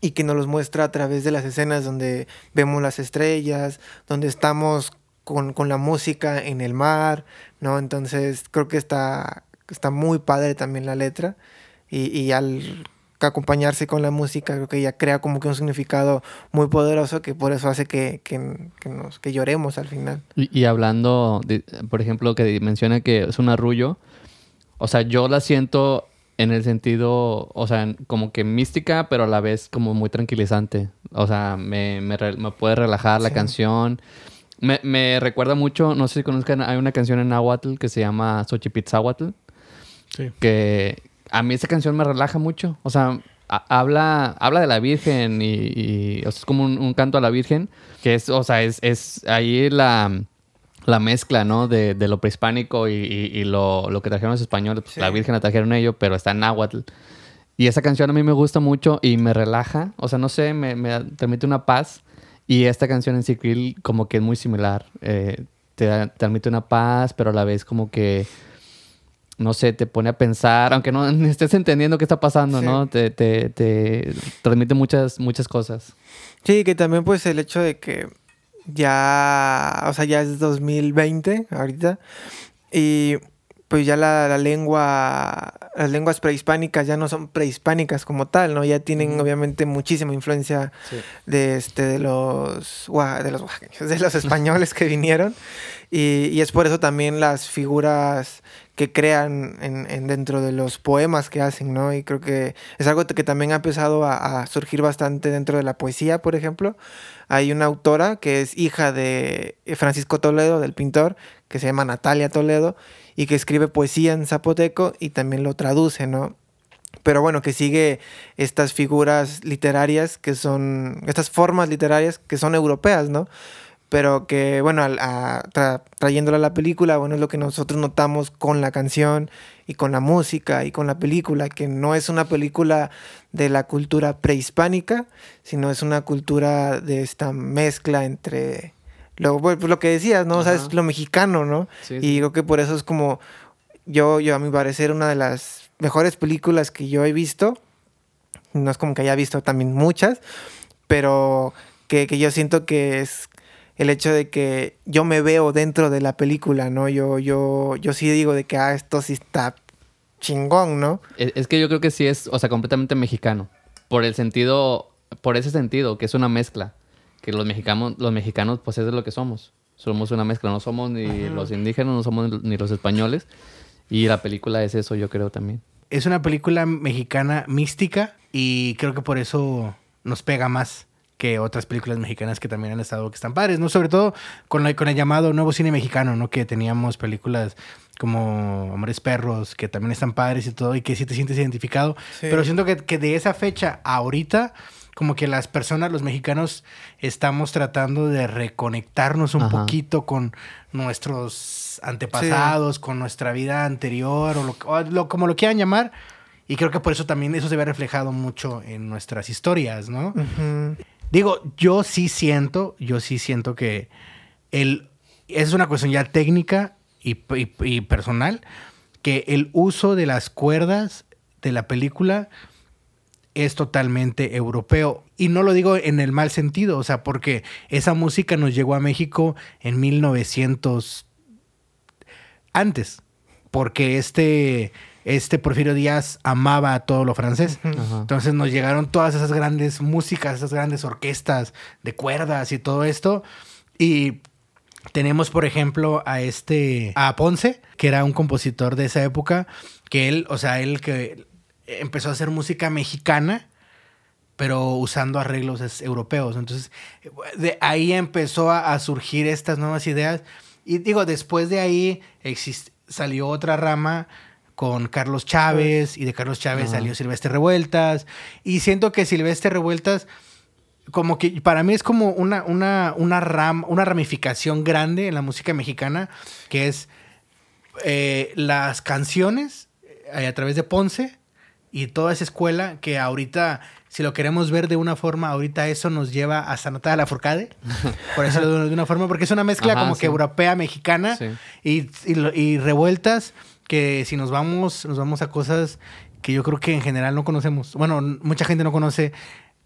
y que nos los muestra a través de las escenas donde vemos las estrellas, donde estamos con, con la música en el mar, ¿no? Entonces creo que está, está muy padre también la letra y, y al acompañarse con la música creo que ya crea como que un significado muy poderoso que por eso hace que, que, que nos, que lloremos al final. Y, y hablando, de, por ejemplo, que menciona que es un arrullo, o sea, yo la siento en el sentido, o sea, como que mística, pero a la vez como muy tranquilizante. O sea, me, me, me puede relajar la canción. Me, me recuerda mucho, no sé si conozcan, hay una canción en Nahuatl que se llama Xochipitzahuatl, Sí. que a mí esa canción me relaja mucho. O sea, a- habla, habla de la Virgen y, y, o sea, es como un, un canto a la Virgen, que es, o sea, es, es ahí la, la mezcla, ¿no? De, de lo prehispánico y, y- y lo, lo que trajeron los españoles. Pues, Sí. La Virgen la trajeron ellos, pero está en náhuatl. Y esa canción a mí me gusta mucho y me relaja. O sea, no sé, me, me transmite una paz. Y esta canción en Sicril como que es muy similar. Eh, te transmite una paz, pero a la vez como que no sé, te pone a pensar, aunque no estés entendiendo qué está pasando, Sí. ¿no? Te, te, te transmite muchas, muchas cosas. Sí, que también pues el hecho de que ya, o sea, ya es 2020 ahorita y pues ya la, la, lengua, las lenguas prehispánicas ya no son prehispánicas como tal, ¿no? Ya tienen obviamente muchísima influencia sí. de, este, de los, de los, de los españoles que vinieron. Y, y, es por eso también las figuras que crean en, en, dentro de los poemas que hacen, ¿no? Y creo que es algo que también ha empezado a, a surgir bastante dentro de la poesía, por ejemplo. Hay una autora que es hija de Francisco Toledo, del pintor, que se llama Natalia Toledo, y que escribe poesía en zapoteco y también lo traduce, ¿no? Pero bueno, que sigue estas figuras literarias que son, estas formas literarias que son europeas, ¿no? Pero que, bueno, a, a, tra, trayéndola a la película, bueno, es lo que nosotros notamos con la canción y con la música y con la película, que no es una película de la cultura prehispánica, sino es una cultura de esta mezcla entre lo, pues, lo que decías, ¿no? O sea, es lo mexicano, ¿no? Sí, y creo que por eso es como, yo, yo a mi parecer, una de las mejores películas que yo he visto. No es como que haya visto también muchas, pero que, que yo siento que es el hecho de que yo me veo dentro de la película, ¿no? Yo, yo, yo sí digo de que, ah, esto sí está chingón, ¿no? Es, es que yo creo que sí es, o sea, completamente mexicano. Por el sentido, por ese sentido, que es una mezcla que los mexicanos, los mexicanos pues es de lo que somos. Somos una mezcla, no somos ni Ajá. los indígenas, no somos ni los españoles. Y la película es eso, yo creo también. Es una película mexicana mística y creo que por eso nos pega más que otras películas mexicanas que también han estado que están padres, ¿no? Sobre todo con, la, con el llamado nuevo cine mexicano, ¿no? Que teníamos películas como Hombres Perros, que también están padres y todo, y que sí te sientes identificado. Sí. Pero siento que, que de esa fecha a ahorita como que las personas, los mexicanos, estamos tratando de reconectarnos un Ajá. poquito con nuestros antepasados, sí. con nuestra vida anterior, o, lo, o lo, como lo quieran llamar. Y creo que por eso también eso se ve reflejado mucho en nuestras historias, ¿no? Uh -huh. Digo, yo sí siento, yo sí siento que el, es una cuestión ya técnica y, y, y personal, que el uso de las cuerdas de la película es totalmente europeo. Y no lo digo en el mal sentido, o sea, porque esa música nos llegó a México en 1900 antes, porque este, este Porfirio Díaz amaba a todo lo francés. Uh -huh. Entonces nos llegaron todas esas grandes músicas, esas grandes orquestas de cuerdas y todo esto. Y tenemos, por ejemplo, a este, a Ponce, que era un compositor de esa época, que él, o sea, él que empezó a hacer música mexicana, pero usando arreglos europeos. Entonces, de ahí empezó a, a surgir estas nuevas ideas. Y digo, después de ahí salió otra rama con Carlos Chávez y de Carlos Chávez uh -huh. salió Silvestre Revueltas. Y siento que Silvestre Revueltas, como que para mí es como una, una, una, ram, una ramificación grande en la música mexicana, que es eh, las canciones eh, a través de Ponce y toda esa escuela que ahorita, si lo queremos ver de una forma, ahorita eso nos lleva hasta Natalia Lafourcade. Por eso de una forma, porque es una mezcla Ajá, como sí. que europea, mexicana sí. y, y, y, revueltas que si nos vamos, nos vamos a cosas que yo creo que en general no conocemos. Bueno, mucha gente no conoce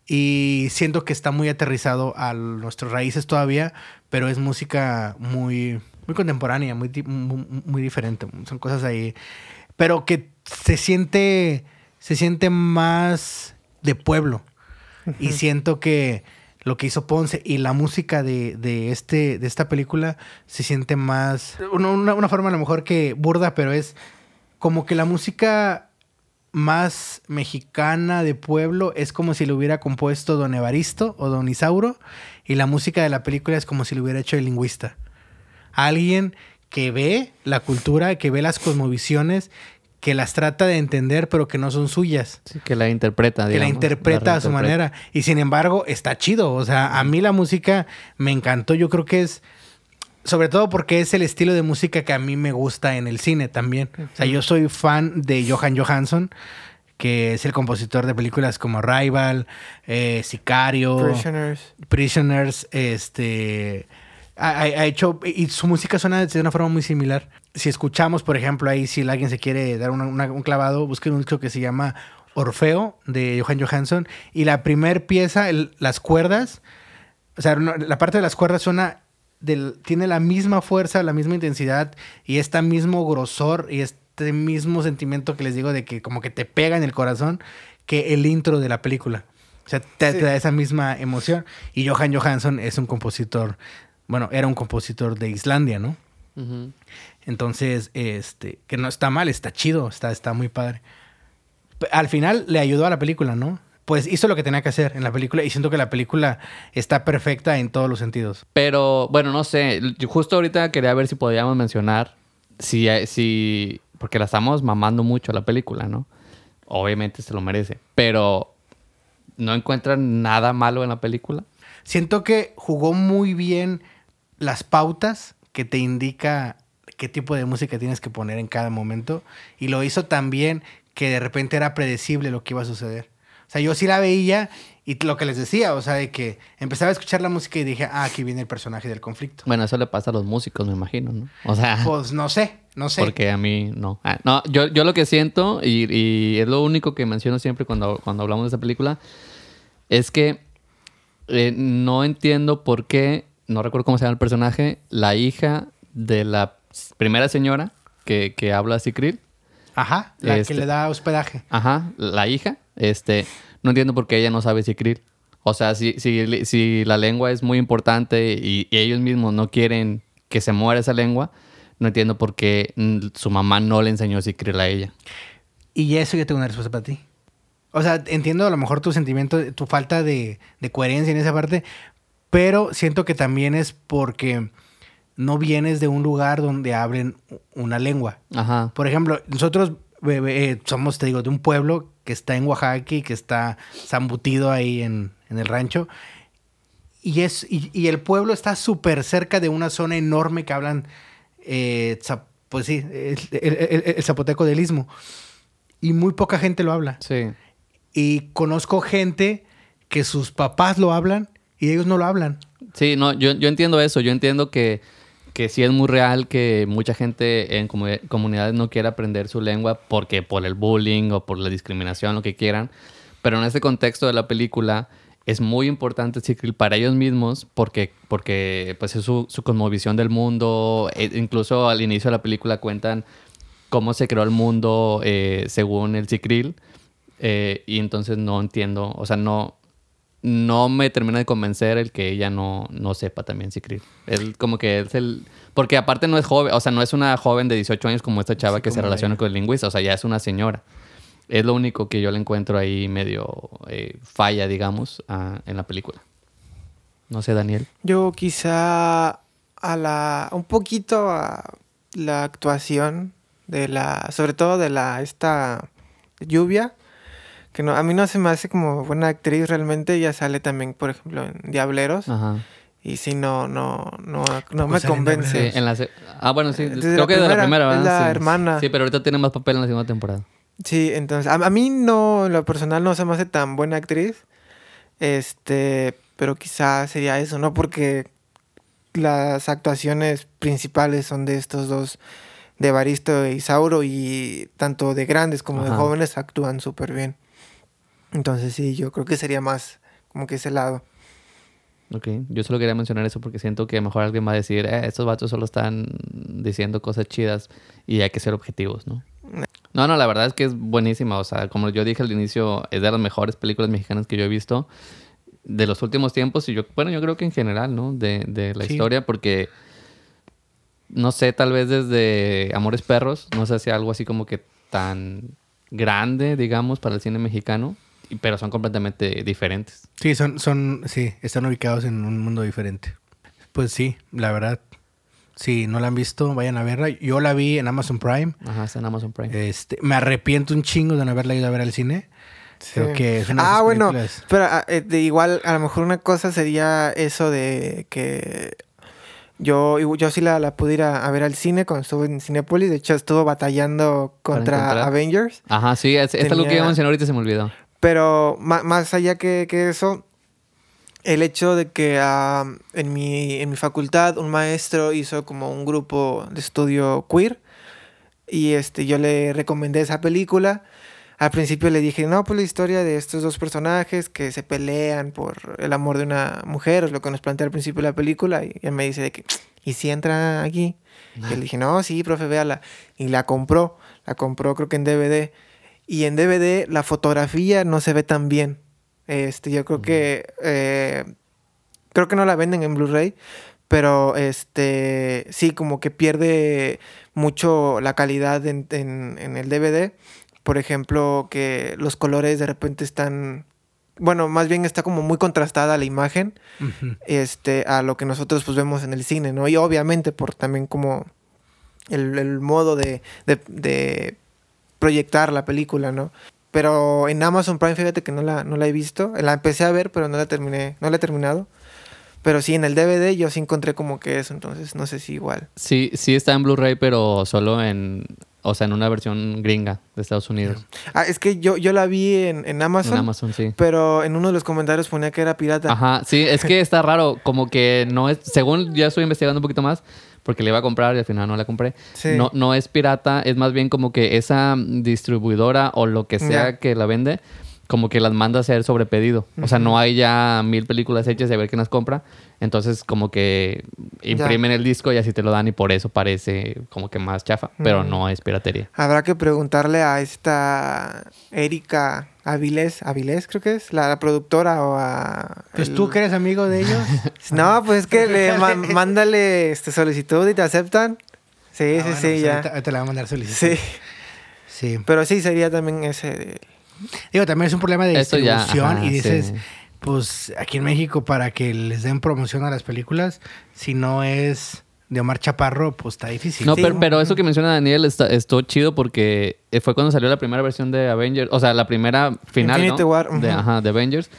y siento que está muy aterrizado a nuestras raíces todavía, pero es música muy, muy contemporánea, muy, muy, muy diferente. Son cosas ahí, pero que se siente se siente más de pueblo. Uh -huh. Y siento que lo que hizo Ponce y la música de, de, este, de esta película se siente más... Una, una, forma a lo mejor que burda, pero es como que la música más mexicana de pueblo es como si lo hubiera compuesto Don Evaristo o Don Isauro y la música de la película es como si lo hubiera hecho el lingüista. Alguien que ve la cultura, que ve las cosmovisiones, que las trata de entender, pero que no son suyas. Sí, que la interpreta, digamos, Que la interpreta la a su manera. Y sin embargo, está chido. O sea, a mí la música me encantó. Yo creo que es. Sobre todo porque es el estilo de música que a mí me gusta en el cine también. Uh -huh. O sea, yo soy fan de Johan Johansson, que es el compositor de películas como Rival, eh, Sicario, Prisoners. Prisoners, este ha, ha, hecho y su música suena de una forma muy similar. Si escuchamos, por ejemplo, ahí si alguien se quiere dar una, una, un clavado, busquen un disco que se llama Orfeo de Johan Johansson y la primer pieza, el, las cuerdas, o sea, la parte de las cuerdas suena del, tiene la misma fuerza, la misma intensidad y este mismo grosor y este mismo sentimiento que les digo de que como que te pega en el corazón que el intro de la película. O sea, te, Sí. te da esa misma emoción. Y Johan Johansson es un compositor, bueno, era un compositor de Islandia, ¿no? Ujú. Entonces, este, que no está mal, está chido, está, está muy padre. Al final le ayudó a la película, ¿no? Pues hizo lo que tenía que hacer en la película y siento que la película está perfecta en todos los sentidos. Pero, bueno, no sé. Justo ahorita quería ver si podíamos mencionar si, si. Porque la estamos mamando mucho la película, ¿no? Obviamente se lo merece. Pero, ¿no encuentran nada malo en la película? Siento que jugó muy bien las pautas que te indica qué tipo de música tienes que poner en cada momento y lo hizo tan bien que de repente era predecible lo que iba a suceder. O sea, yo sí la veía y lo que les decía, o sea, de que empezaba a escuchar la música y dije, ah, aquí viene el personaje del conflicto. Bueno, eso le pasa a los músicos, me imagino, ¿no? O sea. Pues no sé, no sé. Porque a mí no. Ah, no, yo, yo lo que siento, y, y es lo único que menciono siempre cuando, cuando hablamos de esta película, es que eh, no entiendo por qué, no recuerdo cómo se llama el personaje, la hija de la primera señora que, que habla Sicril, Ajá, la Este- que le da hospedaje. ajá, la hija, este, no entiendo por qué ella no sabe Sicril. O sea, si, si, si la lengua es muy importante y, y ellos mismos no quieren que se muera esa lengua, no entiendo por qué su mamá no le enseñó Sicril a ella. Y eso yo tengo una respuesta para ti. O sea, entiendo a lo mejor tu sentimiento, tu falta de, de coherencia en esa parte, pero siento que también es porque no vienes de un lugar donde hablen una lengua. Ajá. Por ejemplo, nosotros eh, eh, somos, te digo, de un pueblo que está en Oaxaca y que está zambutido ahí en, en el rancho. Y, es, y, y el pueblo está súper cerca de una zona enorme que hablan, eh, pues sí, el, el- el- el zapoteco del istmo. Y muy poca gente lo habla. Sí. Y conozco gente que sus papás lo hablan y ellos no lo hablan. Sí, no, yo, yo entiendo eso. Yo entiendo que, que sí es muy real que mucha gente en comu- comunidades no quiera aprender su lengua porque por el bullying o por la discriminación, lo que quieran. Pero en este contexto de la película es muy importante Sicril para ellos mismos porque, porque pues es su, su cosmovisión del mundo. E- incluso al inicio de la película cuentan cómo se creó el mundo eh, según el Sicril. Eh, y entonces no entiendo, o sea, no, no me termina de convencer el que ella no, no sepa también Sicril. Él como que es el... Porque aparte no es joven, o sea, no es una joven de 18 años como esta chava Sí, que se relaciona ella. con el lingüista, o sea, ya es una señora. Es lo único que yo le encuentro ahí medio eh, falla, digamos, a- en la película. No sé, Daniel. Yo quizá a la un poquito a la actuación de la sobre todo de la esta lluvia que no a mí no se me hace como buena actriz realmente ella sale también por ejemplo en Diableros Ajá. y si no no no no me en convence Sí, en la se- ah, bueno, sí. Desde creo que de la primera, primera, es ¿verdad? la Sí. hermana. Sí, pero ahorita tiene más papel en la segunda temporada. Sí, entonces, a, a mí no, en lo personal no se me hace tan buena actriz, este, pero quizá sería eso, ¿no? Porque las actuaciones principales son de estos dos, de Baristo e Isauro, y tanto de grandes como de jóvenes actúan súper bien. Entonces sí, yo creo que sería más como que ese lado. Ok, yo solo quería mencionar eso porque siento que a lo mejor alguien va a decir, eh, estos vatos solo están diciendo cosas chidas y hay que ser objetivos, ¿no? No, no, la verdad es que es buenísima. O sea, como yo dije al inicio, es de las mejores películas mexicanas que yo he visto de los últimos tiempos y yo, bueno, yo creo que en general, ¿no? De, de la Sí. historia porque, no sé, tal vez desde Amores Perros, no sé si algo así como que tan grande, digamos, para el cine mexicano, pero son completamente diferentes. Sí, son, son, sí, están ubicados en un mundo diferente. Pues sí, la verdad. Si no la han visto, vayan a verla. Yo la vi en Amazon Prime. Ajá, está en Amazon Prime. Este, me arrepiento un chingo de no haberla ido a ver al cine. Creo que es una de Ah, bueno, pero ah, eh, de igual, a lo mejor una cosa sería eso de que yo, yo sí la, la pude ir a, a ver al cine cuando estuve en Cinepolis. De hecho, estuvo batallando contra. Avengers. Ajá, sí, es, es algo que Tenía- iba a mencionar ahorita y se me olvidó. Pero ma- más allá que, que eso, el hecho de que ah, en, mi, en mi facultad un maestro hizo como un grupo de estudio queer y este, yo le recomendé esa película. al principio le dije, no, pues la historia de estos dos personajes que se pelean por el amor de una mujer, es lo que nos plantea al principio de la película, y él me dice de que, ¿y si entra aquí? Y le dije, no, sí, profe, véala. Y la compró, la compró creo que en DVD. Y en DVD la fotografía no se ve tan bien. Este, yo creo que, eh, creo que no la venden en Blu-ray, pero este, sí, como que pierde mucho la calidad en, en, en el DVD por ejemplo, que los colores de repente están, bueno, más bien está como muy contrastada la imagen, este, a lo que nosotros pues vemos en el cine, ¿no? Y obviamente por también como el, modo de, de, proyectar la película, ¿no? Pero en Amazon Prime, fíjate que no la, no la he visto. La empecé a ver, pero no la terminé, no la he terminado. Pero sí, en el DVD yo sí encontré como que eso, entonces no sé si igual. Sí, sí está en Blu-ray, pero solo en o sea, en una versión gringa de Estados Unidos. Ah, es que yo, yo la vi en, en Amazon. En Amazon, sí. Pero en uno de los comentarios ponía que era pirata. Ajá, sí, es que está raro. Como que no es. Según ya estoy investigando un poquito más, porque le iba a comprar y al final no la compré. No, no es pirata, es más bien como que esa distribuidora o lo que sea que la vende como que las manda a hacer sobre pedido. O sea, no hay ya mil películas hechas de ver quién las compra. Entonces, como que imprimen el disco y así te lo dan y por eso parece como que más chafa. Pero no es piratería. Habrá que preguntarle a esta Erika Avilés, Avilés creo que es, la, productora o a... Pues tú que eres amigo de ellos. no, pues es que le mándale este solicitud y te aceptan. Sí, ah, sí, sí, pues ya. Te la voy a mandar solicitud. Sí. Sí. Pero sí, sería también ese... Digo, también es un problema de distribución y dices, pues aquí en México para que les den promoción a las películas, si no es de Omar Chaparro, pues está difícil. No, pero, eso que menciona Daniel está, estuvo chido porque fue cuando salió la primera versión de Avengers, o sea, la primera final ¿no? de, ajá, de Avengers.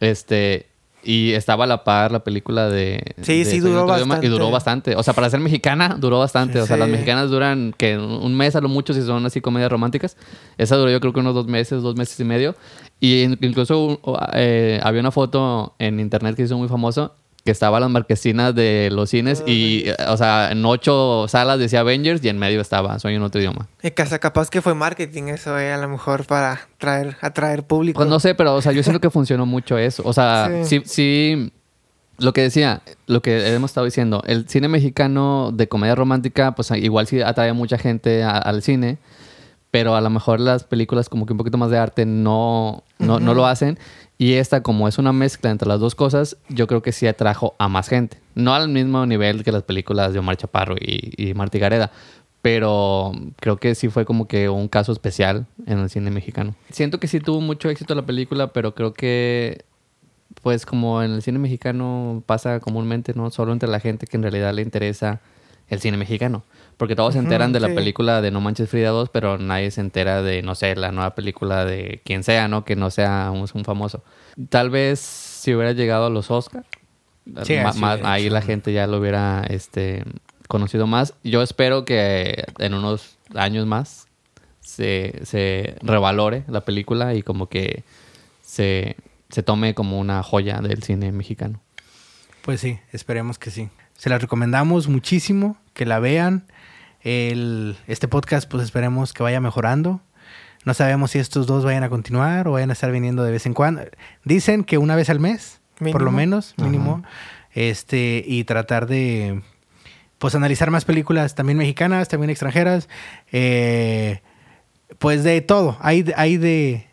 Este, y estaba a la par la película de. Sí, sí, duró bastante. y duró bastante. O sea, para ser mexicana, duró bastante. o sea, las mexicanas duran que un mes a lo mucho si son así comedias románticas. Esa duró yo creo que unos dos meses, dos meses y medio. Y incluso eh, había una foto en internet que hizo muy famoso que estaba las marquesinas de los cines y, o sea, en ocho salas decía Avengers y en medio estaba Sueño en otro idioma. Y casa capaz que fue marketing eso, eh, a lo mejor para traer, atraer público. Pues no sé, pero, o sea, yo siento que funcionó mucho eso. O sea, sí, sí, lo que decía, lo que hemos estado diciendo, el cine mexicano de comedia romántica, pues igual sí atrae a mucha gente al cine pero a lo mejor las películas como que un poquito más de arte no, no, no, lo hacen. Y esta, como es una mezcla entre las dos cosas, yo creo que sí atrajo a más gente. No al mismo nivel que las películas de Omar Chaparro y, y Martí Gareda, pero creo que sí fue como que un caso especial en el cine mexicano. Siento que sí tuvo mucho éxito la película, pero creo que, pues como en el cine mexicano pasa comúnmente, ¿no? Solo entre la gente que en realidad le interesa el cine mexicano. Porque todos se enteran de la película de No Manches Frida 2, pero nadie se entera de, no sé, la nueva película de quien sea, ¿no? Que no sea un, famoso. Tal vez si hubiera llegado a los Oscars, ahí la gente ya lo hubiera este, conocido más. Yo espero que en unos años más se, se revalore la película y como que se, se tome como una joya del cine mexicano. Pues sí, esperemos que sí. Se la recomendamos muchísimo, que la vean el, este podcast, pues esperemos que vaya mejorando. No sabemos si estos dos vayan a continuar o vayan a estar viniendo de vez en cuando. Dicen que una vez al mes, por lo menos, mínimo. Este, y tratar de pues analizar más películas también mexicanas, también extranjeras. Eh, pues de todo. Hay, hay de.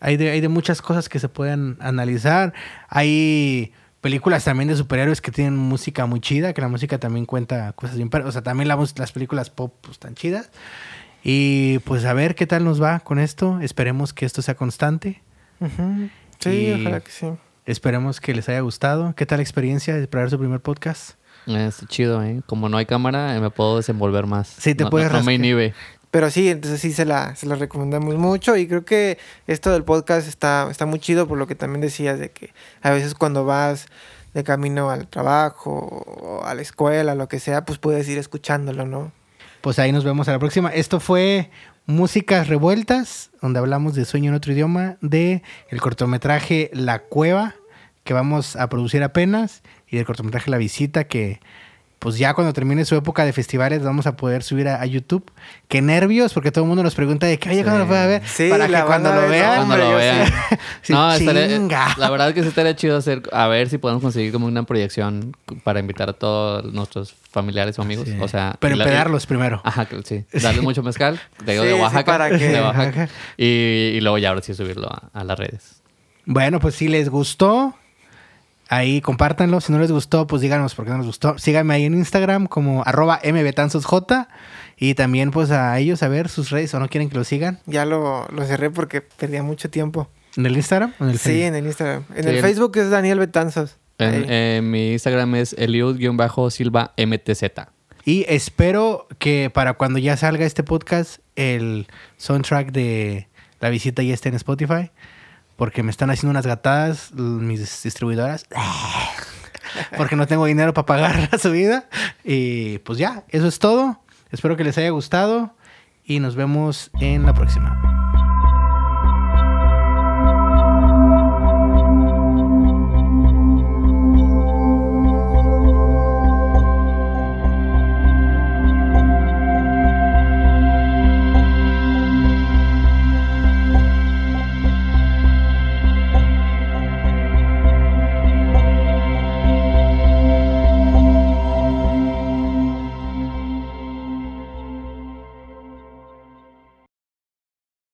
Hay de, hay de muchas cosas que se pueden analizar. Hay películas también de superhéroes que tienen música muy chida, que la música también cuenta cosas bien... O sea, también las películas pop pues, están chidas. Y pues a ver qué tal nos va con esto. Esperemos que esto sea constante. Sí, ojalá que sí. Esperemos que les haya gustado. ¿Qué tal la experiencia de probar su primer podcast? Es chido, ¿eh? Como no hay cámara, me puedo desenvolver más. Sí, te puedes no, me inhibe. Pero sí, entonces sí se la, se recomendamos mucho y creo que esto del podcast está, está muy chido por lo que también decías de que a veces cuando vas de camino al trabajo o a la escuela, lo que sea, pues puedes ir escuchándolo, ¿no? Pues ahí nos vemos a la próxima. Esto fue Músicas Revueltas, donde hablamos de Sueño en otro idioma, de el cortometraje La Cueva, que vamos a producir apenas, y del cortometraje La Visita, que pues ya cuando termine su época de festivales vamos a poder subir a, a YouTube. Qué nervios, porque todo el mundo nos pregunta de que, oye, ¿cuándo Sí. lo puede ver? Sí, Para que cuando lo vean... Cuando lo vean. sí. no, la verdad es que sí estaría chido hacer, a ver si podemos conseguir como una proyección para invitar a todos nuestros familiares o amigos. Sí. O sea, Pero empedarlos primero. Ajá, sí. Darle mucho mezcal. De, de Sí, sí, Oaxaca. para que- de Oaxaca. Oaxaca. Y, y luego ya ahora sí subirlo a, a las redes. Bueno, pues si les gustó, ahí compártanlo. Si no les gustó, pues díganos por qué no les gustó. Síganme ahí en Instagram como arroba mbetanzosj. Y también pues a ellos a ver sus redes o no quieren que lo sigan. Ya lo, lo cerré porque perdía mucho tiempo. ¿En el Instagram en el Sí, Facebook? en el Instagram. En Sí, el en- Facebook es Daniel Betanzos. En mi Instagram es eliud-silva mtz. Y espero que para cuando ya salga este podcast, el soundtrack de la visita ya esté en Spotify. Porque me están haciendo unas gatadas mis distribuidoras. Porque no tengo dinero para pagar la subida. Y pues ya, eso es todo. Espero que les haya gustado. Y nos vemos en la próxima.